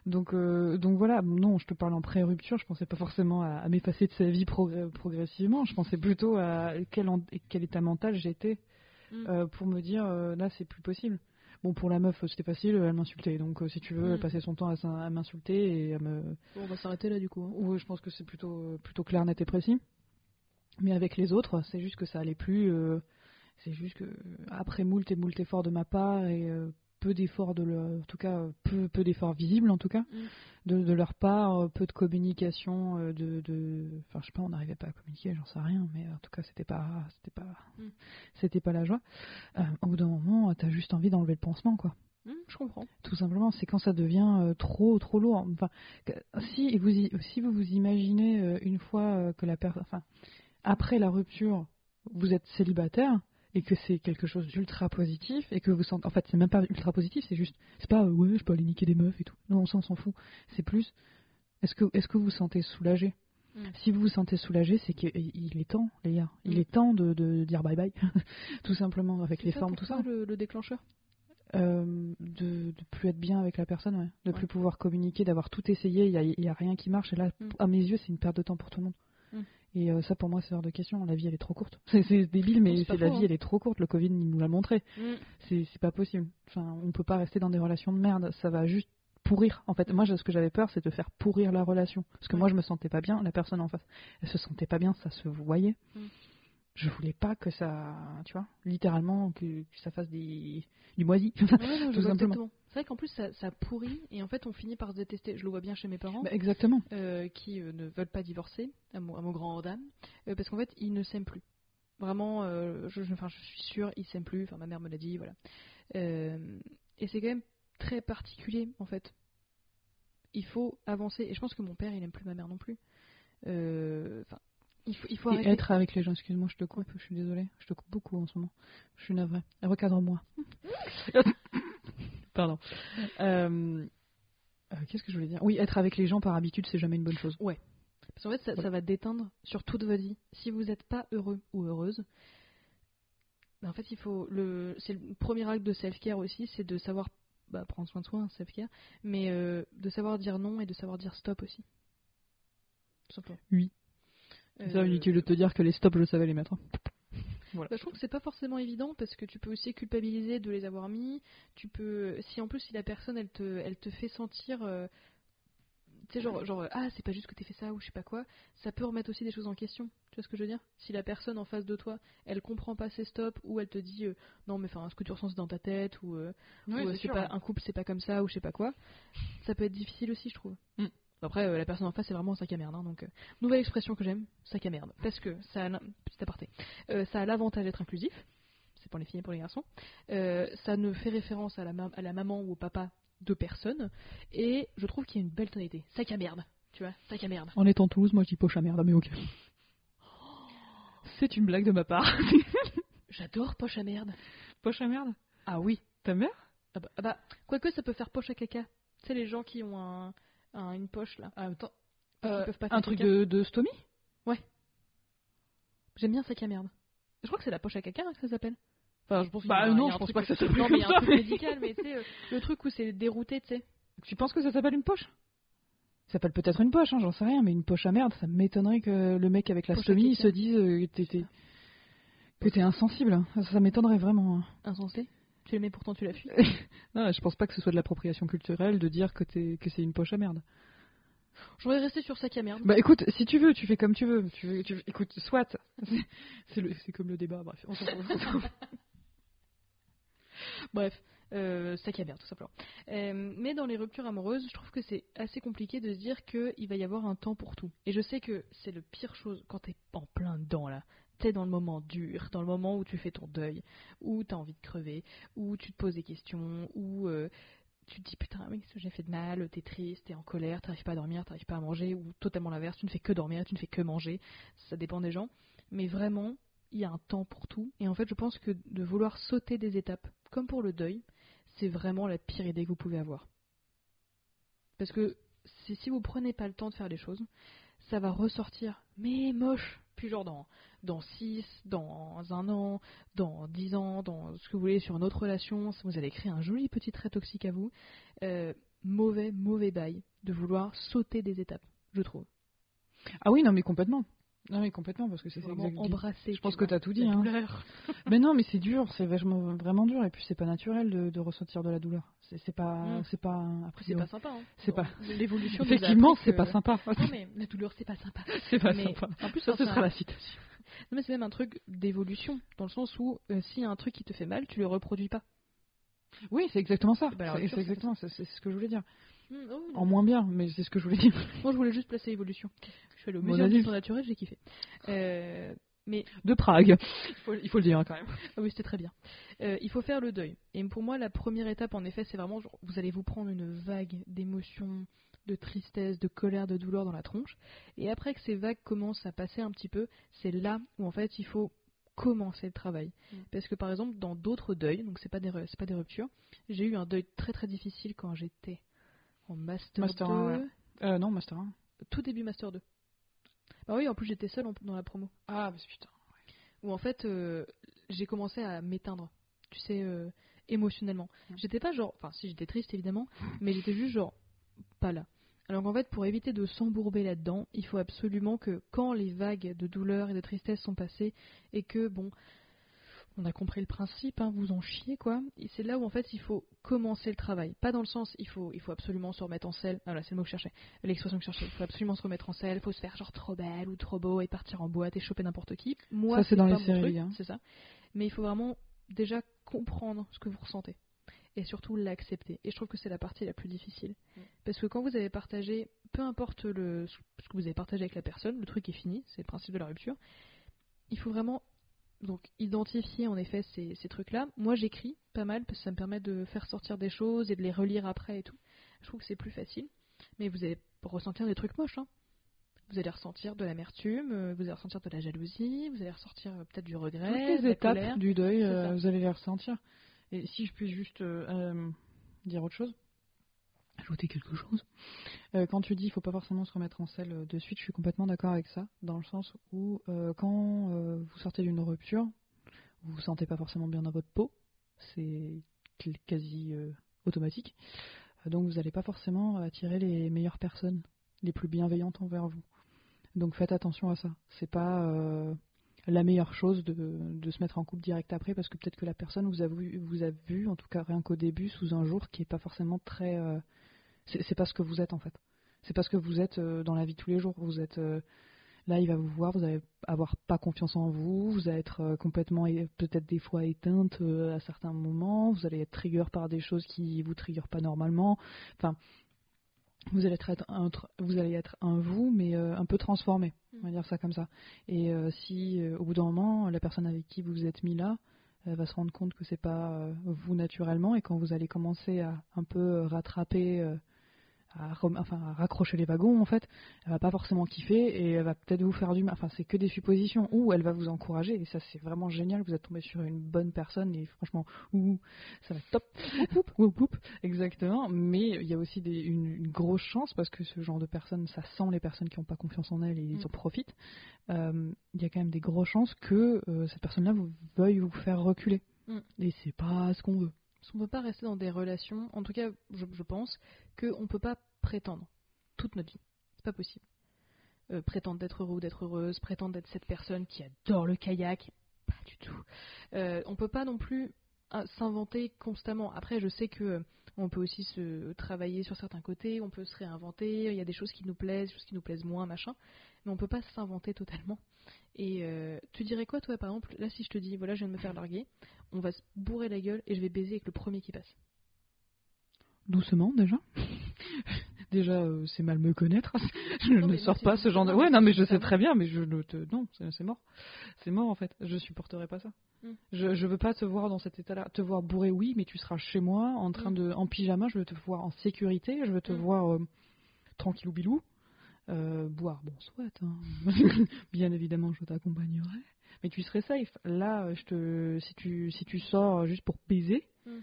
Donc, euh, donc voilà, non, je te parle en pré-rupture, je pensais pas forcément à, à m'effacer de sa vie progr- progressivement, je pensais plutôt à quel, en- quel état mental j'étais Mm. euh, pour me dire là c'est plus possible. Bon, pour la meuf, c'était facile, elle m'insultait. Donc, euh, si tu veux, Mm. elle passait son temps à, à m'insulter et à me. Bon, on va s'arrêter là du coup. hein. Ouais, je pense que c'est plutôt, plutôt clair, net et précis. Mais avec les autres, c'est juste que ça allait plus. euh, c'est juste que après moult et moult efforts de ma part et euh, peu d'efforts de leur, en tout cas peu, peu d'efforts visibles en tout cas Mm. de, de leur part, euh, peu de communication, euh, de, de, enfin je sais pas, on n'arrivait pas à communiquer, j'en sais rien, mais en tout cas c'était pas, c'était pas, Mm. c'était pas la joie. Euh, au bout d'un moment, t'as juste envie d'enlever le pansement quoi. Hum, je comprends. Tout simplement, c'est quand ça devient trop trop lourd. Enfin, si vous si vous vous imaginez une fois que la personne, enfin après la rupture, vous êtes célibataire et que c'est quelque chose d'ultra positif et que vous sentez, en fait, c'est même pas ultra positif, c'est juste, c'est pas euh, ouais, je peux aller niquer des meufs et tout. Non, ça on s'en fout. C'est plus, est-ce que est-ce que vous vous sentez soulagé? Mm. Si vous vous sentez soulagé, c'est qu'il il est temps, les gars. Il Mm. est temps de, de dire bye bye, tout simplement avec les ça formes, tout ça Le, le déclencheur? euh, de, de plus être bien avec la personne, ouais. de Ouais. plus pouvoir communiquer, d'avoir tout essayé, il y a, y a rien qui marche. Et là, Mm. à mes yeux, c'est une perte de temps pour tout le monde. Mm. Et euh, ça, pour moi, c'est hors de question. La vie, elle est trop courte. C'est c'est débile, mais c'est la faux, vie, hein. elle est trop courte. Le Covid, il nous l'a montré. Hum, C'est c'est pas possible. Enfin, on peut pas rester dans des relations de merde. Ça va juste pourrir. En fait, moi, ce que j'avais peur, c'est de faire pourrir la relation. Parce que moi, je me sentais pas bien. La personne en face, elle se sentait pas bien. Ça se voyait. Mm. je voulais pas que ça, tu vois, littéralement, que, que ça fasse des, du moisi. Ouais, Tout simplement. exactement. C'est vrai qu'en plus ça, ça pourrit et en fait on finit par se détester. Je le vois bien chez mes parents Bah, exactement. euh, qui euh, ne veulent pas divorcer, à mon, à mon grand dame, euh, parce qu'en fait ils ne s'aiment plus. Vraiment, euh, je, je- enfin, je suis sûre, ils s'aiment plus. Enfin, ma mère me l'a dit, voilà. Et c'est quand même très particulier en fait. Il faut avancer et je pense que mon père il aime plus ma mère non plus. Enfin, il faut, il faut Et arrêter. être avec les gens, excuse-moi, je te coupe, je suis désolée, je te coupe beaucoup en ce moment. Je suis navrée. Recadre-moi. Pardon. Euh, euh, Qu'est-ce que je voulais dire? Oui, être avec les gens par habitude, c'est jamais une bonne chose. Parce qu'en fait, ça, ça va déteindre sur toute votre vie. Si vous n'êtes pas heureux ou heureuse, ben, en fait, il faut le. C'est le premier acte de self-care aussi, c'est de savoir bah, prendre soin de soi, hein, self-care, mais euh, de savoir dire non et de savoir dire stop aussi. Tout simplement. Oui. Euh, C'est inutile de te dire que les stops, je savais les mettre. Bah, je trouve que c'est pas forcément évident parce que tu peux aussi culpabiliser de les avoir mis. Tu peux, si en plus si la personne elle te, elle te fait sentir, euh, tu sais genre, genre ah c'est pas juste que t'aies fait ça ou je sais pas quoi, ça peut remettre aussi des choses en question. Tu vois ce que je veux dire? Si la personne en face de toi, elle comprend pas ses stops ou elle te dit euh, non mais enfin ce que tu ressens c'est dans ta tête ou, euh, ou, c'est pas un couple c'est pas comme ça ou je sais pas quoi, ça peut être difficile aussi je trouve. Mm. Après euh, la personne en face c'est vraiment un sac à merde hein, donc euh, nouvelle expression que j'aime sac à merde. Parce que ça a petit aparté. Euh, ça a l'avantage d'être inclusif c'est pour les filles et pour les garçons. Ça ne fait référence à la, ma- à la maman ou au papa de personne. Et je trouve qu'il y a une belle tonalité. Sac à merde tu vois sac à merde. En étant Toulouse, moi je dis poche à merde, mais ok. C'est une blague de ma part. j'adore poche à merde. Poche à merde? Ah oui. Ta mère ah bah, ah bah, quoique ça peut faire poche à caca. Tu sais les gens qui ont un, un- une poche là Ah, attends. Euh, un truc de, de stomie? J'aime bien sac à merde je crois que c'est la poche à caca hein, que ça s'appelle enfin je pense Bah il non, je pense pas que ça s'appelle non mais il y a un truc médical mais tu sais euh, le truc où c'est dérouté tu sais Tu penses que ça s'appelle une poche? Ça s'appelle peut-être une poche, hein, j'en sais rien, mais une poche à merde, ça m'étonnerait que le mec avec la Poche stomie caca. se dise euh, que t'es- insensible. hein. Ça, ça m'étonnerait vraiment. insensé? Tu l'aimais pourtant tu l'as fui Non, je pense pas que ce soit de l'appropriation culturelle de dire que, t'es- que c'est une poche à merde. j'aurais resté sur sac à merde Bah écoute, si tu veux, tu fais comme tu veux. Tu veux, tu veux- écoute, soit. C'est- comme le débat, bref. on. Bref, euh, sac à merde, tout simplement. Euh, mais dans les ruptures amoureuses, je trouve que c'est assez compliqué de se dire qu'il va y avoir un temps pour tout. Et je sais que c'est le pire chose quand t'es en plein dedans, là. T'es dans le moment dur, dans le moment où tu fais ton deuil, où t'as envie de crever, où tu te poses des questions, où euh, tu te dis putain, oui, ça, j'ai fait de mal, t'es triste, t'es en colère, t'arrives pas à dormir, t'arrives pas à manger, ou totalement l'inverse, tu ne fais que dormir, tu ne fais que manger. Ça dépend des gens. Mais vraiment, il y a un temps pour tout. Et en fait, je pense que de vouloir sauter des étapes, comme pour le deuil, c'est vraiment la pire idée que vous pouvez avoir. Parce que si vous prenez pas le temps de faire les choses, ça va ressortir, mais moche. Puis genre dans, dans 6, dans un an, dans 10 ans, dans ce que vous voulez sur une autre relation, vous allez créer un joli petit trait toxique à vous. Euh, mauvais, mauvais bail de vouloir sauter des étapes, je trouve. Ah oui, non, mais complètement. Non, mais complètement, parce que c'est Vraiment embrasser. Je tu pense que vois, t'as tout dit. Hein. Mais non, mais c'est dur, c'est vachement, vraiment dur, et puis c'est pas naturel de, de ressentir de la douleur. C'est pas, Mm. c'est pas. Après, c'est pas sympa. Hein. C'est pas- L'évolution. Effectivement, c'est que- pas sympa. Non, mais la douleur, c'est pas sympa. c'est pas mais sympa. en plus, Ça, ce sera un- la citation. Non, mais c'est même un truc d'évolution, dans le sens où euh, s'il y a un truc qui te fait mal, tu le reproduis pas. Oui, c'est exactement ça. Bah, la C'est exactement, c'est ce que je voulais dire. Hmm, oh, En moins bien, mais c'est ce que je voulais dire. Moi, je voulais juste placer évolution. Je fais le Bon muséum du adulte. son naturel, j'ai kiffé. Euh, mais De Prague. Il faut, il faut le dire hein, quand même. ah oui, c'était très bien. Euh, il faut faire le deuil. Et pour moi, la première étape, en effet, c'est vraiment genre, vous allez vous prendre une vague d'émotions, de tristesse, de colère, de douleur dans la tronche. Et après que ces vagues commencent à passer un petit peu, c'est là où en fait il faut commencer le travail. Mm. Parce que par exemple, dans d'autres deuils, donc c'est pas des c'est pas des ruptures, j'ai eu un deuil très très difficile quand j'étais en master, Master 2, un, ouais. Euh, non, Master 1. tout début master 2. Bah oui, en plus j'étais seule en- dans la promo. Ah, bah putain. où en fait euh, j'ai commencé à m'éteindre, tu sais, euh, émotionnellement. Mm. J'étais pas genre, enfin si j'étais triste évidemment, mais j'étais juste genre pas là. Alors qu'en fait, pour éviter de s'embourber là-dedans, il faut absolument que quand les vagues de douleur et de tristesse sont passées et que bon, on a compris le principe, hein, vous en chiez quoi. Et c'est là où en fait il faut commencer le travail. Pas dans le sens il faut, il faut absolument se remettre en selle. Ah là c'est le mot que je cherchais, l'expression que je cherchais. Il faut absolument se remettre en selle, il faut se faire genre trop belle ou trop beau et partir en boîte et choper n'importe qui. Moi Ça, c'est dans pas les séries, hein. c'est ça. Mais il faut vraiment déjà comprendre ce que vous ressentez et surtout l'accepter. Et je trouve que c'est la partie la plus difficile. Mm. Parce que quand vous avez partagé, peu importe le, ce que vous avez partagé avec la personne, le truc est fini, c'est le principe de la rupture. Il faut vraiment donc identifier en effet ces, ces trucs-là. Moi j'écris pas mal parce que ça me permet de faire sortir des choses et de les relire après et tout. Je trouve que c'est plus facile. Mais vous allez ressentir des trucs moches. hein. Vous allez ressentir de l'amertume, euh, vous allez ressentir de la jalousie, vous allez ressentir euh, peut-être du regret, Toutes de les la étapes colère. du deuil, euh, vous allez les ressentir. Et si je puis juste euh, euh, dire autre chose, ajouter quelque chose? Euh, quand tu dis il faut pas forcément se remettre en selle de suite, je suis complètement d'accord avec ça, dans le sens où quand vous sortez d'une rupture, vous vous sentez pas forcément bien dans votre peau, c'est quasi automatique. Donc vous n'allez pas forcément attirer les meilleures personnes, les plus bienveillantes envers vous. Donc faites attention à ça. C'est pas la meilleure chose de, se mettre en couple direct après parce que peut-être que la personne vous a vu, vous a vu en tout cas rien qu'au début sous un jour qui est pas forcément très euh, c'est pas ce que vous êtes en fait. C'est pas ce que vous êtes euh, dans la vie tous les jours. Vous êtes euh, là il va vous voir vous allez avoir pas confiance en vous vous allez être complètement peut-être des fois éteinte à certains moments vous allez être trigger par des choses qui vous triggerent pas normalement. Enfin vous allez être un, vous allez être un vous mais euh, un peu transformé. On va dire ça comme ça. Et euh, si euh, au bout d'un moment la personne avec qui vous vous êtes mis là elle va se rendre compte que c'est pas vous naturellement et quand vous allez commencer à un peu rattraper à, rem- enfin, à raccrocher les wagons en fait elle va pas forcément kiffer et elle va peut-être vous faire du mal. Enfin c'est que des suppositions. Ou elle va vous encourager et ça c'est vraiment génial. Vous êtes tombé sur une bonne personne et franchement ouh, ça va être top. Exactement. Mais il y a aussi des- une, une grosse chance parce que ce genre de personnes ça sent les personnes qui n'ont pas confiance en elles et ils Mm. en profitent. Euh, il y a quand même des grosses chances que euh, cette personne-là vous veuille vous faire reculer. Mm. et c'est pas ce qu'on veut Parce qu'on ne peut pas rester dans des relations, en tout cas, je, pense, qu'on ne peut pas prétendre toute notre vie. C'est pas possible. Euh, prétendre d'être heureux ou d'être heureuse, prétendre d'être cette personne qui adore le kayak, pas du tout. Euh, on peut pas non plus euh, s'inventer constamment. Après, je sais que on peut aussi se travailler sur certains côtés, on peut se réinventer, il y a des choses qui nous plaisent, des choses qui nous plaisent moins, machin, mais on peut pas s'inventer totalement. Et euh, tu dirais quoi, toi, par exemple, là, si je te dis, voilà, je viens de me faire larguer, on va se bourrer la gueule et je vais baiser avec le premier qui passe. doucement déjà déjà euh, c'est mal me connaître je Non, ne sors pas ce genre de ouais non mais je sais très bien mais je ne te non c'est mort c'est mort en fait je supporterai pas ça Mm. je, je veux pas te voir dans cet état là te voir bourré oui mais tu seras chez moi en train Mm. de en pyjama je veux te voir en sécurité je veux te Mm. voir euh, tranquillou bilou euh, boire bon soit hein. bien évidemment je t'accompagnerai mais tu serais safe là je te si tu si tu sors juste pour baiser Mm.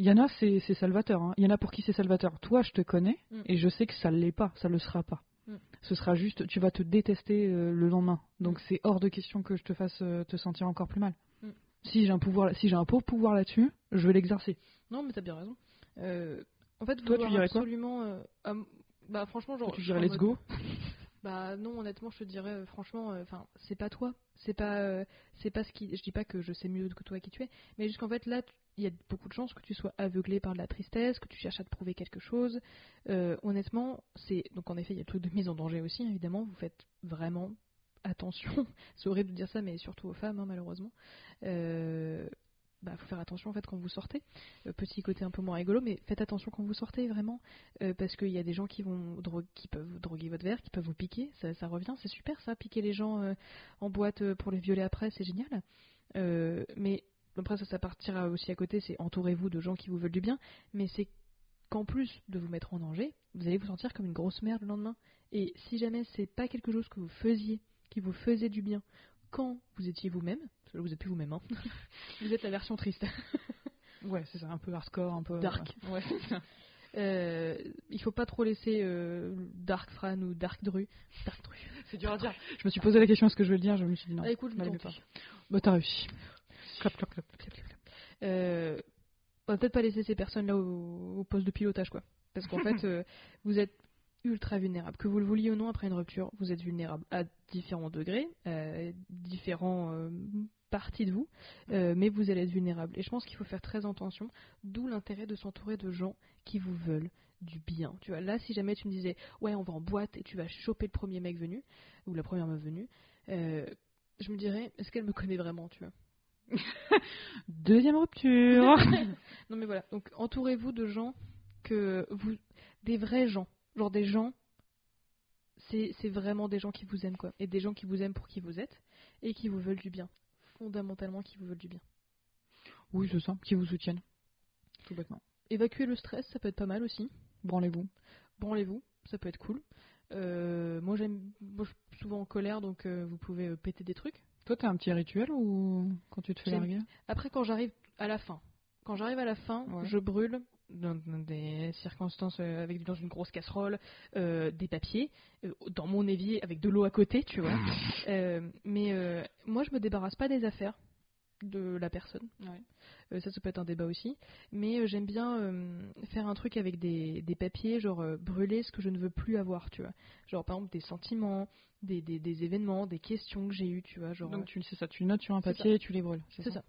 il y en a, c'est salvateur. hein. Il y en a pour qui c'est salvateur. Toi, je te connais Mm. et je sais que ça ne l'est pas, ça le sera pas. Mm. Ce sera juste, tu vas te détester euh, le lendemain. Donc c'est hors de question que je te fasse euh, te sentir encore plus mal. Si j'ai un pouvoir, si j'ai un pauvre pouvoir là-dessus, je vais l'exercer. Non, mais t'as bien raison. En fait, Toi, tu dirais quoi? absolument. ah, bah, franchement, genre. tu dirais let's mode- go. Bah non, honnêtement, je te dirais, euh, franchement, euh, enfin, c'est pas toi, c'est pas, euh, c'est pas ce qui, je dis pas que je sais mieux que toi qui tu es, mais juste qu'en fait là, il y a beaucoup de chances que tu sois aveuglé par de la tristesse, que tu cherches à te prouver quelque chose. Euh, honnêtement, c'est donc en effet, il y a le truc de mise en danger aussi, évidemment. Vous faites vraiment attention. c'est horrible de dire ça, mais surtout aux femmes, hein, malheureusement. Euh, bah, faut faire attention en fait quand vous sortez. Euh, petit côté un peu moins rigolo, mais faites attention quand vous sortez vraiment, euh, parce qu'il y a des gens qui vont qui peuvent droguer votre verre, qui peuvent vous piquer. Ça, revient, c'est super ça, piquer les gens euh, en boîte pour les violer après, c'est génial. Mais après ça, ça partira aussi à côté. C'est entourez-vous de gens qui vous veulent du bien, mais c'est qu'en plus de vous mettre en danger, vous allez vous sentir comme une grosse merde le lendemain. Et si jamais c'est pas quelque chose que vous faisiez, qui vous faisait du bien quand vous étiez vous-même, là vous êtes plus vous-même, hein. vous êtes la version triste. Ouais, c'est ça, un peu hardcore, un peu Dark. Ouais. Euh, il faut pas trop laisser euh, Dark Fran ou Dark Dru. Dark Dru. c'est dur à dire. Je me suis posé la question est-ce que je vais le dire, je me suis dit non. Ah, écoute, je pas. Bah t'as réussi. Clap, clap, clap. Euh, on va peut-être pas laisser ces personnes-là au, au poste de pilotage, quoi. Parce qu'en fait, euh, vous êtes ultra vulnérable. Que vous le vouliez ou non, après une rupture, vous êtes vulnérable à différents degrés, à différents euh, parties de vous, euh, mais vous allez être vulnérable. Et je pense qu'il faut faire très attention, d'où l'intérêt de s'entourer de gens qui vous veulent du bien. Tu vois, là, si jamais tu me disais, ouais, on va en boîte et tu vas choper le premier mec venu, ou la première meuf venue, euh, je me dirais, est-ce qu'elle me connaît vraiment, tu vois? Deuxième rupture. non mais voilà, donc entourez-vous de gens que vous, des vrais gens, genre des gens, c'est vraiment des gens qui vous aiment quoi, et des gens qui vous aiment pour qui vous êtes et qui vous veulent du bien, fondamentalement qui vous veulent du bien. Oui, c'est ça, qui vous soutiennent, tout bêtement. Évacuer le stress, ça peut être pas mal aussi. Branlez-vous. Branlez-vous, ça peut être cool. Euh, moi j'aime, je suis souvent en colère, donc euh, vous pouvez euh, péter des trucs. Toi, t'as un petit rituel ou quand tu te fais larguer? Après, quand j'arrive à la fin, quand j'arrive à la fin, je brûle dans, des circonstances avec dans une grosse casserole des papiers dans mon évier avec de l'eau à côté, tu vois. mais moi, je me débarrasse pas des affaires de la personne. Euh, ça, ça peut être un débat aussi. Mais euh, j'aime bien euh, faire un truc avec des, des papiers, genre brûler ce que je ne veux plus avoir, tu vois. Genre, par exemple, des sentiments, des, des, des événements, des questions que j'ai eues, tu vois. Genre, Donc, tu sais ça, tu notes sur un papier et tu les brûles. C'est ça.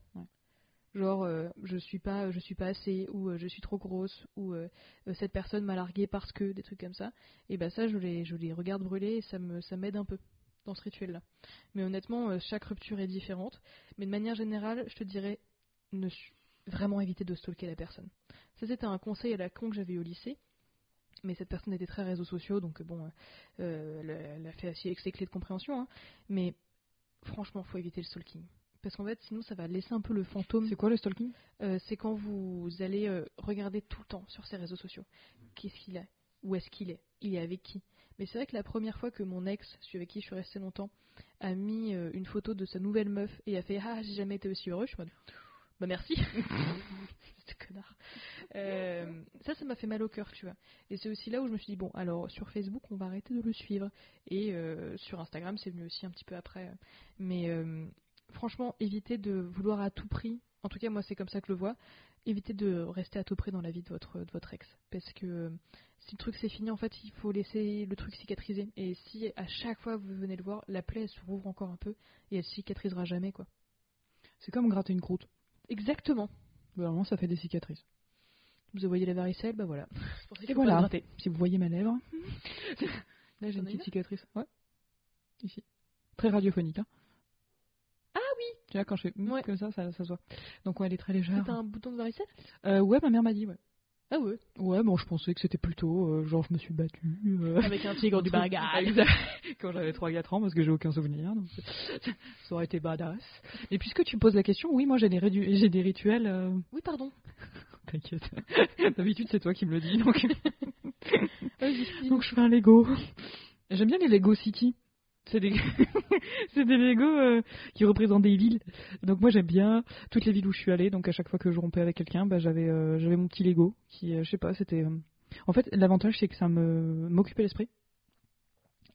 Genre, je suis pas, je suis pas assez, ou je suis trop grosse, ou cette personne m'a largué parce que, des trucs comme ça. Et ben ça, je les, je les regarde brûler et ça me, ça m'aide un peu dans ce rituel-là. Mais honnêtement, chaque rupture est différente. Mais de manière générale, je te dirais, ne vraiment éviter de stalker la personne. Ça, c'était un conseil à la con que j'avais au lycée. Mais cette personne était très réseaux sociaux, donc bon, euh, elle, a fait assez avec ses clés de compréhension. Hein. Mais franchement, faut éviter le stalking. Parce qu'en fait, sinon, ça va laisser un peu le fantôme. C'est quoi le stalking? Euh, C'est quand vous allez euh, regarder tout le temps sur ses réseaux sociaux. Qu'est-ce qu'il a? Où est-ce qu'il est? Il est avec qui? Mais c'est vrai que la première fois que mon ex, celui avec qui je suis restée longtemps, a mis une photo de sa nouvelle meuf et a fait Ah, j'ai jamais été aussi heureux, je suis en mode bah merci. Connard. Euh, ça, ça m'a fait mal au cœur, tu vois. Et c'est aussi là où je me suis dit, bon, alors sur Facebook, on va arrêter de le suivre. Et euh, sur Instagram, c'est venu aussi un petit peu après. Mais euh, franchement, évitez de vouloir à tout prix, en tout cas, moi, c'est comme ça que je le vois, évitez de rester à tout prix dans la vie de votre, de votre ex. Parce que si le truc c'est fini, en fait, il faut laisser le truc cicatriser. Et si à chaque fois vous venez le voir, la plaie, elle se rouvre encore un peu et elle cicatrisera jamais, quoi. C'est comme gratter une croûte. Exactement. Normalement, ça fait des cicatrices. Vous voyez la varicelle, bah voilà. Et voilà. Si vous voyez ma lèvre, là j'ai une petite cicatrice. Ouais. Ici. Très radiophonique. Hein. Tu vois quand je fais hmm, comme ça, ça, ça se voit. Donc ouais, elle est très légère. T'as un bouton de varicelle? Euh, Ouais, ma mère m'a dit ouais. Ah ouais? Ouais, bon, je pensais que c'était plutôt euh, genre je me suis battue. Euh, Avec un tigre du bagage. Quand j'avais 3-4 ans, parce que j'ai aucun souvenir. Donc ça aurait été badass. Et puisque tu poses la question, oui, moi j'ai des, j'ai des rituels. Euh, oui, pardon. T'inquiète. D'habitude, c'est toi qui me le dis. Donc, donc je fais un Lego. J'aime bien les Lego City. C'est des, des Lego euh, qui représentent des villes. Donc moi j'aime bien toutes les villes où je suis allée. Donc à chaque fois que je rompais avec quelqu'un, bah, j'avais, euh, j'avais mon petit Lego qui, euh, je sais pas, c'était. En fait, l'avantage c'est que ça me m'occupait l'esprit.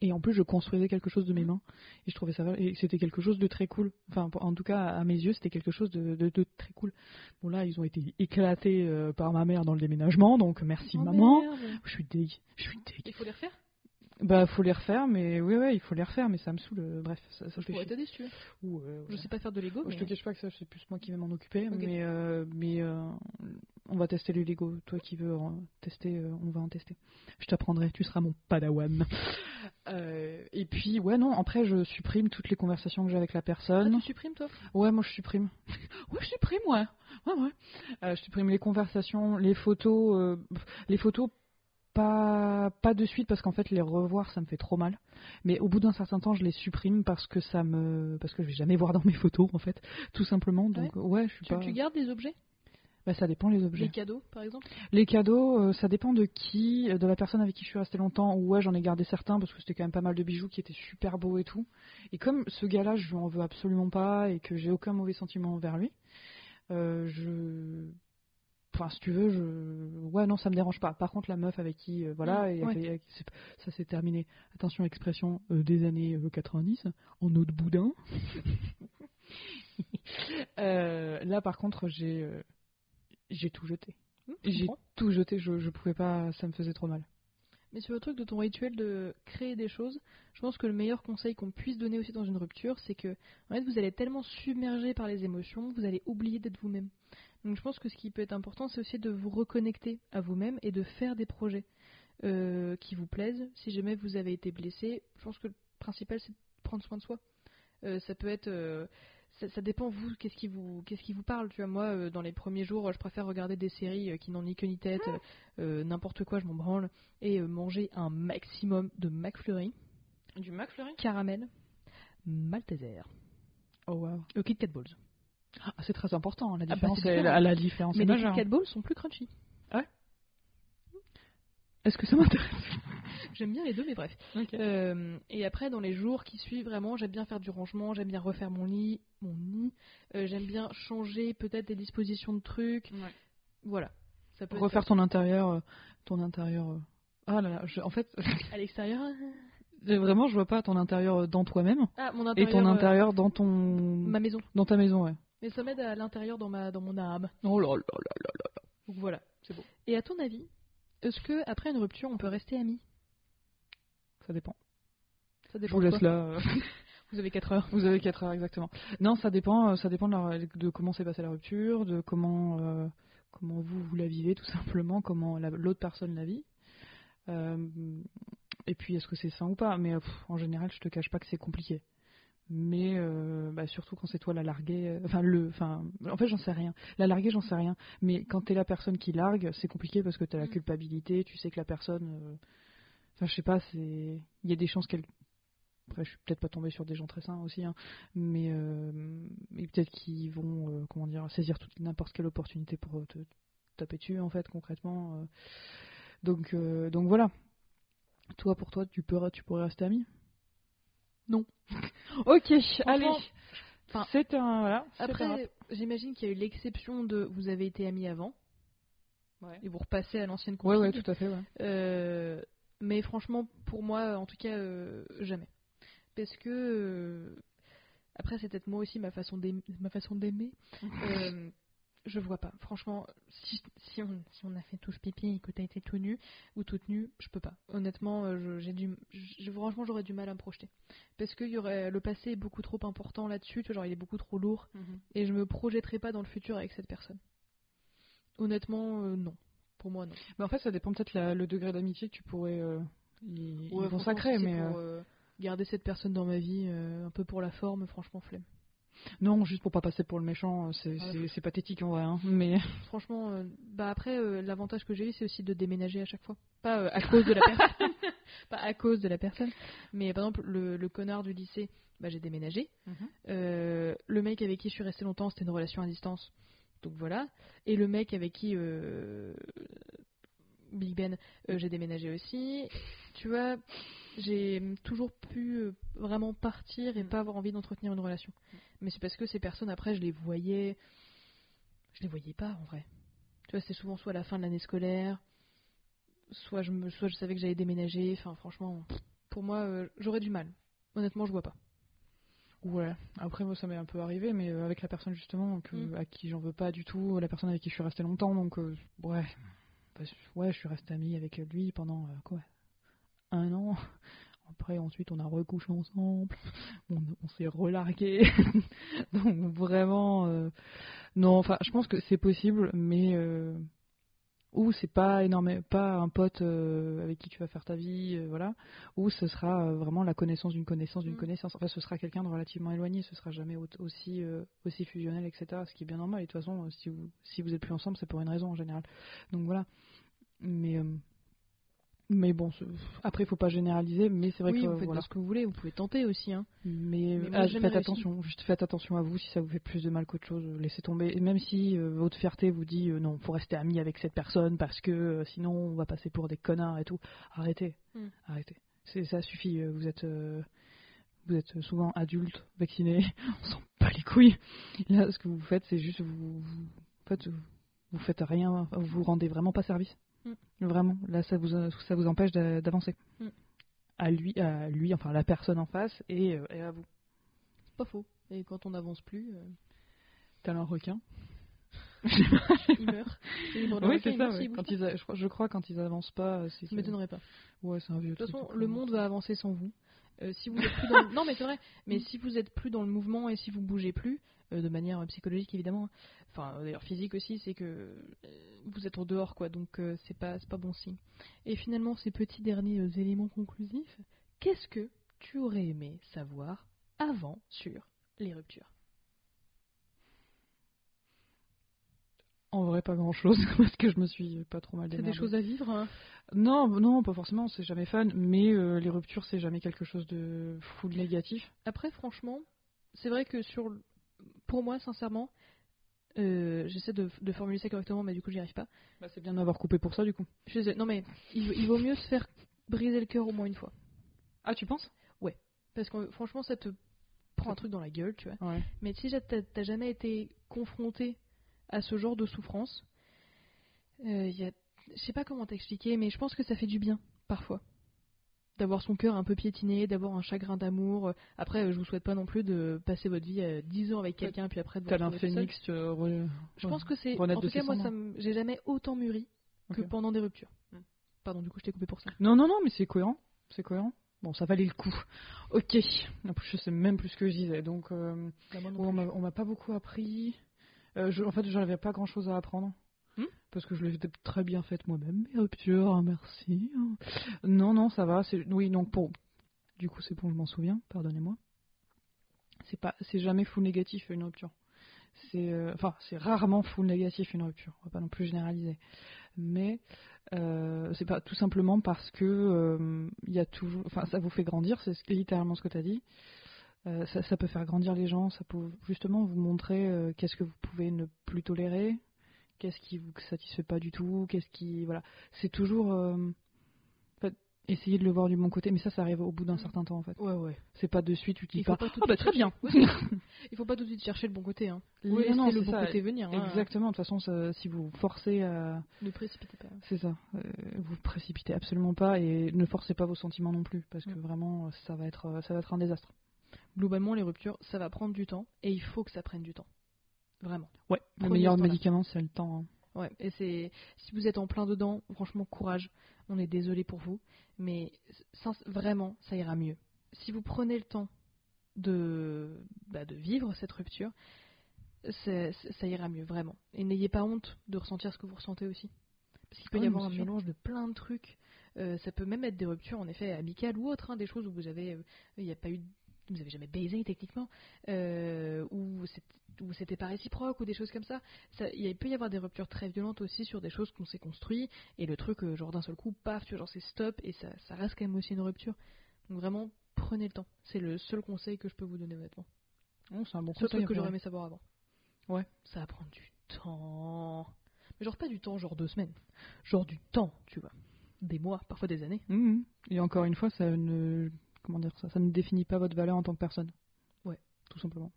Et en plus, je construisais quelque chose de mes mains. Et je trouvais ça. Et c'était quelque chose de très cool. Enfin, en tout cas, à mes yeux, c'était quelque chose de, de, très cool. Bon, là, ils ont été éclatés par ma mère dans le déménagement. Donc, merci oh, maman. Je suis deg. Je suis deg. Il faut les refaire? Bah, faut les refaire, mais oui, ouais, il faut les refaire, mais ça me saoule. Euh, bref, ça, ça je pourrais t'aider si tu veux. Je sais pas faire de Lego. Je te cache pas que ça, c'est plus moi qui vais m'en occuper, mais, euh, mais euh, on va tester les Lego. Toi qui veux tester, on va en tester. Je t'apprendrai, tu seras mon padawan. et puis, ouais, non, après, je supprime toutes les conversations que j'ai avec la personne. Ah, tu supprimes toi? Ouais, moi je supprime. ouais, je supprime, ouais. Ouais, ouais. je supprime les conversations, les photos. les photos pas, pas de suite parce qu'en fait les revoir ça me fait trop mal. Mais au bout d'un certain temps je les supprime parce que ça me parce que je vais jamais voir dans mes photos en fait tout simplement. Donc ouais, je suis tu, pas. Tu gardes des objets? Bah, ça dépend les objets. Les cadeaux, par exemple? Les cadeaux, euh, ça dépend de qui, de la personne avec qui je suis restée longtemps. Ou ouais, j'en ai gardé certains parce que c'était quand même pas mal de bijoux qui étaient super beaux et tout. Et comme ce gars-là, je lui en veux absolument pas et que j'ai aucun mauvais sentiment envers lui, euh, je Enfin, si tu veux, je... ouais, non, ça me dérange pas. Par contre, la meuf avec qui, euh, voilà, mm, et ça s'est terminé. Attention, expression euh, des années 90, euh, en eau de boudin. là, par contre, j'ai j'ai tout jeté. Mm, j'ai tout jeté. Je, je pouvais pas, ça me faisait trop mal. Mais sur le truc de ton rituel de créer des choses, je pense que le meilleur conseil qu'on puisse donner aussi dans une rupture, c'est que en fait, vous allez être tellement submergé par les émotions, vous allez oublier d'être vous-même. Donc je pense que ce qui peut être important, c'est aussi de vous reconnecter à vous-même et de faire des projets euh, qui vous plaisent. Si jamais vous avez été blessé, je pense que le principal, c'est de prendre soin de soi. Euh, ça peut être euh, ça, ça dépend vous qu'est-ce qui vous qu'est-ce qui vous parle tu vois moi dans les premiers jours je préfère regarder des séries qui n'ont ni queue ni tête euh, euh, n'importe quoi je m'en branle et manger un maximum de McFlurry Du McFlurry? Caramel Malteser Oh wow. au Kit Kat Balls Ah, c'est très important, la bah, différence c'est est, différent. la, la différence mais est les majeure. Balls sont plus crunchy Est-ce que ça m'intéresse j'aime bien les deux mais bref Euh, et après, dans les jours qui suivent, vraiment, j'aime bien faire du rangement, j'aime bien refaire mon lit, mon nid, euh, j'aime bien changer peut-être des dispositions de trucs. Ouais. Voilà. Ça peut être Refaire ton intérieur, euh, ton intérieur. Ah là là, je- en fait, à l'extérieur. vraiment, je vois pas ton intérieur dans toi-même Ah, mon et intérieur. ton euh, intérieur dans ton, ma maison. dans ta maison, ouais. Mais ça m'aide à l'intérieur dans ma dans mon âme. Oh là là là là là. Donc voilà. C'est beau. Et à ton avis, est-ce que après une rupture, on peut rester amis? Ça dépend. Ça Je dépend. vous de laisse quoi. là. euh. Vous avez 4 heures. Vous avez 4 heures exactement. Non, ça dépend, euh, ça dépend de, la- de comment s'est passée la rupture, de comment, euh, comment vous, vous la vivez tout simplement, comment la- l'autre personne la vit. Euh, et puis est-ce que c'est sain ou pas? Mais pff, en général, je te cache pas que c'est compliqué. Mais euh, bah, surtout quand c'est toi la larguée, euh, enfin le, enfin, en fait j'en sais rien. La larguée, j'en sais rien. Mais quand t'es la personne qui largue, c'est compliqué parce que t'as la Mm. culpabilité, tu sais que la personne, euh, enfin je sais pas, c'est, il y a des chances qu'elle après, je suis peut-être pas tombée sur des gens très sains aussi, hein, mais, mais peut-être qu'ils vont, comment dire, saisir toute n'importe quelle opportunité pour te taper dessus, en fait, concrètement. Donc, donc voilà. Toi, pour toi, tu peux, tu pourrais rester ami Non. ok, allez. enfin, C'est un, voilà. un. Après, j'imagine qu'il y a eu l'exception de vous avez été amis avant et vous repassez à l'ancienne config. ouais, tout à fait, ouais. Euh, mais franchement, pour moi, en tout cas, euh, jamais. Parce que euh, après, c'est peut-être moi aussi ma façon d'aimer. Ma façon d'aimer. Je vois pas. Franchement, si, si, on, si on a fait tous pipi et que t'as été tout nu ou toute nue, je peux pas. Honnêtement, euh, je- j'ai du, je- franchement, j'aurais du mal à me projeter. Parce que y aurait, le passé est beaucoup trop important là-dessus. Genre, il est beaucoup trop lourd et je me projetterai pas dans le futur avec cette personne. Honnêtement, euh, non. Pour moi, non. Mais en fait, ça dépend peut-être la- le degré d'amitié que tu pourrais euh, y, consacrer, mais pour, euh, garder cette personne dans ma vie euh, un peu pour la forme, franchement flemme. Non, juste pour pas passer pour le méchant, euh, c'est Ouais. pathétique en vrai, hein, mais Franchement, euh, bah après euh, l'avantage que j'ai eu c'est aussi de déménager à chaque fois, pas euh, à cause de la personne, pas à cause de la personne, mais par exemple le, le connard du lycée, bah j'ai déménagé. Euh, le mec avec qui je suis restée longtemps, c'était une relation à distance, donc voilà. Et le mec avec qui Big Ben, euh, j'ai déménagé aussi. Tu vois, j'ai toujours pu euh, vraiment partir et Mm. pas avoir envie d'entretenir une relation. Mais c'est parce que ces personnes, après, je les voyais. Je les voyais pas en vrai. Tu vois, c'était souvent soit à la fin de l'année scolaire, soit je, me, soit je savais que j'allais déménager. Enfin, franchement, pour moi, euh, j'aurais du mal. Honnêtement, je vois pas. Ouais, après moi ça m'est un peu arrivé, mais avec la personne justement que, Mm. à qui j'en veux pas du tout, la personne avec qui je suis restée longtemps, donc euh, ouais, ouais, je suis restée amie avec lui pendant euh, quoi, un an. Après ensuite on a recouché ensemble, on, on s'est relargué, donc vraiment, euh, non, enfin je pense que c'est possible, mais euh, ou c'est pas énorme, pas un pote euh, avec qui tu vas faire ta vie, euh, voilà, ou ce sera euh, vraiment la connaissance d'une connaissance d'une Mm. connaissance. Enfin, ce sera quelqu'un de relativement éloigné, ce sera jamais au- aussi aussi fusionnel, etc. Ce qui est bien normal. Et de toute façon, si vous si vous êtes plus ensemble, c'est pour une raison en général. Donc voilà. Mais mais bon, après, il faut pas généraliser. Mais c'est vrai oui, que vous faites voilà. ce que vous voulez, vous pouvez tenter aussi. Hein. Mais, Mais moi, ah, faites réussi. attention, juste faites attention à vous si ça vous fait plus de mal qu'autre chose, laissez tomber. Et même si euh, votre fierté vous dit euh, non, faut rester ami avec cette personne parce que euh, sinon on va passer pour des connards et tout, arrêtez, Mm. arrêtez. Ça suffit. euh, Vous êtes vous êtes souvent adulte, vacciné, on s'en bat les couilles. Là, ce que vous faites, c'est juste vous, vous, en fait, vous, vous faites rien, vous vous rendez vraiment pas service. Mm. Vraiment, là, ça vous ça vous empêche d'a- d'avancer. Mm. À lui, à lui, enfin à la personne en face et, euh, et à vous. C'est pas faux. Et quand on n'avance plus, euh, T'as un requin meurent dans Oui, c'est ça. ouais. Quand ils a- je, crois, je crois quand ils avancent pas, euh, c'est Ça que- m'étonnerait pas. Ouais, c'est un vieux De toute façon, le monde va avancer sans vous. Euh, si vous êtes plus dans le... Non, mais c'est vrai. Mais si vous êtes plus dans le mouvement et si vous bougez plus, euh, de manière psychologique évidemment, hein, enfin euh, d'ailleurs physique aussi, c'est que euh, vous êtes en dehors quoi. Donc euh, c'est pas c'est pas bon signe. Et finalement, ces petits derniers euh, éléments conclusifs, qu'est-ce que tu aurais aimé savoir avant sur les ruptures? En vrai, pas grand chose, parce que je me suis pas trop mal C'est démerdée. des choses à vivre. hein? Non, non, pas forcément, c'est jamais fan, mais euh, les ruptures, c'est jamais quelque chose de full négatif. Après, franchement, c'est vrai que sur, pour moi, sincèrement, euh, j'essaie de, de formuler ça correctement, mais du coup, j'y arrive pas. Bah, c'est bien d'avoir coupé pour ça, du coup. Je non, mais il, il vaut mieux se faire briser le cœur au moins une fois, Ah, tu penses? Parce que franchement, ça te prend un truc dans la gueule, tu vois. Ouais. Mais si t'as jamais été confronté à ce genre de souffrance, euh, y a, je sais pas comment t'expliquer, mais je pense que ça fait du bien parfois. D'avoir son cœur un peu piétiné, d'avoir un chagrin d'amour. Après, euh, je vous souhaite pas non plus de passer votre vie euh, 10 ans avec quelqu'un, puis après de vous un phénix, tu, euh, re- Je pense que c'est. En tout cas, moi, ça j'ai jamais autant mûri que pendant des ruptures. Hmm. Pardon, du coup, je t'ai coupé pour ça. Non, non, non, mais c'est cohérent. C'est cohérent. Bon, ça valait le coup. Ok. En plus, je sais même plus ce que je disais, donc... euh, Bah, on m'a pas beaucoup appris. Euh, je- en fait, j'avais pas grand chose à apprendre. Hmm parce que je l'ai très bien faite moi-même, mes ruptures, hein, merci. Non, non, ça va. Oui, donc pour. Du coup, c'est bon, je m'en souviens, pardonnez-moi. C'est pas, c'est jamais full négatif une rupture. C'est, euh, enfin, c'est rarement full négatif une rupture. On va pas non plus généraliser. Mais euh, c'est pas tout simplement parce que euh, il y a toujours, enfin, ça vous fait grandir. C'est littéralement ce que tu as dit. Euh, ça, ça peut faire grandir les gens, ça peut justement vous montrer euh, qu'est-ce que vous pouvez ne plus tolérer, qu'est-ce qui vous satisfait pas du tout, qu'est-ce qui voilà. C'est toujours euh, en fait, essayer de le voir du bon côté, mais ça, ça arrive au bout d'un certain temps en fait. Ouais, ouais. C'est pas de suite, tu te dis pas. Ah bah très bien. Il faut pas tout de suite chercher le bon côté. Hein. Oui, Laissez non, le bon ça. côté venir. hein. Exactement. De toute façon, ça- si vous forcez à, Ne précipitez pas. c'est ça, vous précipitez absolument pas et ne forcez pas vos sentiments non plus, parce que vraiment, ça va être, ça va être un désastre. Globalement, les ruptures, ça va prendre du temps et il faut que ça prenne du temps. Vraiment. Ouais. Le meilleur médicament, c'est le temps. hein. Ouais, et c'est si vous êtes en plein dedans, franchement courage. On est désolé pour vous, mais vraiment ça ira mieux. Si vous prenez le temps de bah, de vivre cette rupture, ça ira mieux vraiment. Et n'ayez pas honte de ressentir ce que vous ressentez aussi, parce qu'il peut Ah y oui, avoir un sûr. mélange de plein de trucs. Euh, ça peut même être des ruptures en effet amicales ou autres, hein, des choses où vous avez, euh, il n'y a pas eu, vous avez jamais baisé techniquement, euh, ou c'était pas réciproque ou des choses comme ça. Ça- Il peut y avoir des ruptures très violentes aussi sur des choses qu'on s'est construit et le truc, euh, genre d'un seul coup, paf, tu vois, genre c'est stop et ça, ça reste quand même aussi une rupture. Donc vraiment, prenez le temps. C'est le seul conseil que je peux vous donner honnêtement. Oh, c'est un bon conseil. truc que j'aurais aimé savoir avant. Ouais. Ça va prendre du temps. Mais genre pas du temps, genre deux semaines. Genre du temps, tu vois. Des mois, parfois des années. Mhm. Et encore une fois, ça ne, comment dire ça, ça ne définit pas votre valeur en tant que personne. Ouais. Tout simplement.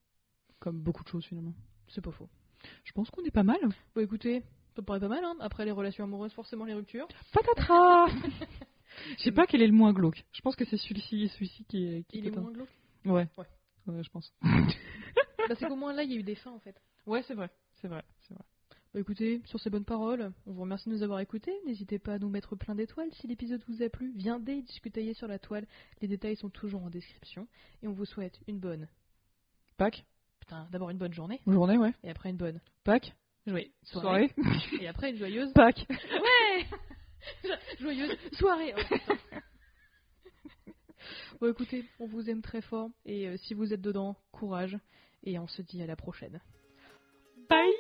Comme beaucoup de choses finalement. C'est pas faux. Je pense qu'on est pas mal. Bon écoutez, ça me paraît pas mal, hein. Après les relations amoureuses, forcément les ruptures. Patatras Je sais pas quel est le moins glauque. Je pense que c'est celui-ci, celui-ci qui est. Qui Il est moins glauque? Ouais. Ouais. Ouais, je pense. bah c'est qu'au moins là, il y a eu des fins en fait. Ouais, c'est vrai. C'est vrai. Bah écoutez, sur ces bonnes paroles, on vous remercie de nous avoir écoutés. N'hésitez pas à nous mettre plein d'étoiles si l'épisode vous a plu. Viendez discuter sur la toile. Les détails sont toujours en description. Et on vous souhaite une bonne. Pâques. Putain, d'abord une bonne journée. Journée, ouais. Et après une bonne. Pâques. Journée. Soirée. Et après une joyeuse. Pâques. Ouais Joyeuse soirée. Oh, bon écoutez, on vous aime très fort. Et euh, si vous êtes dedans, courage. Et on se dit à la prochaine. Bye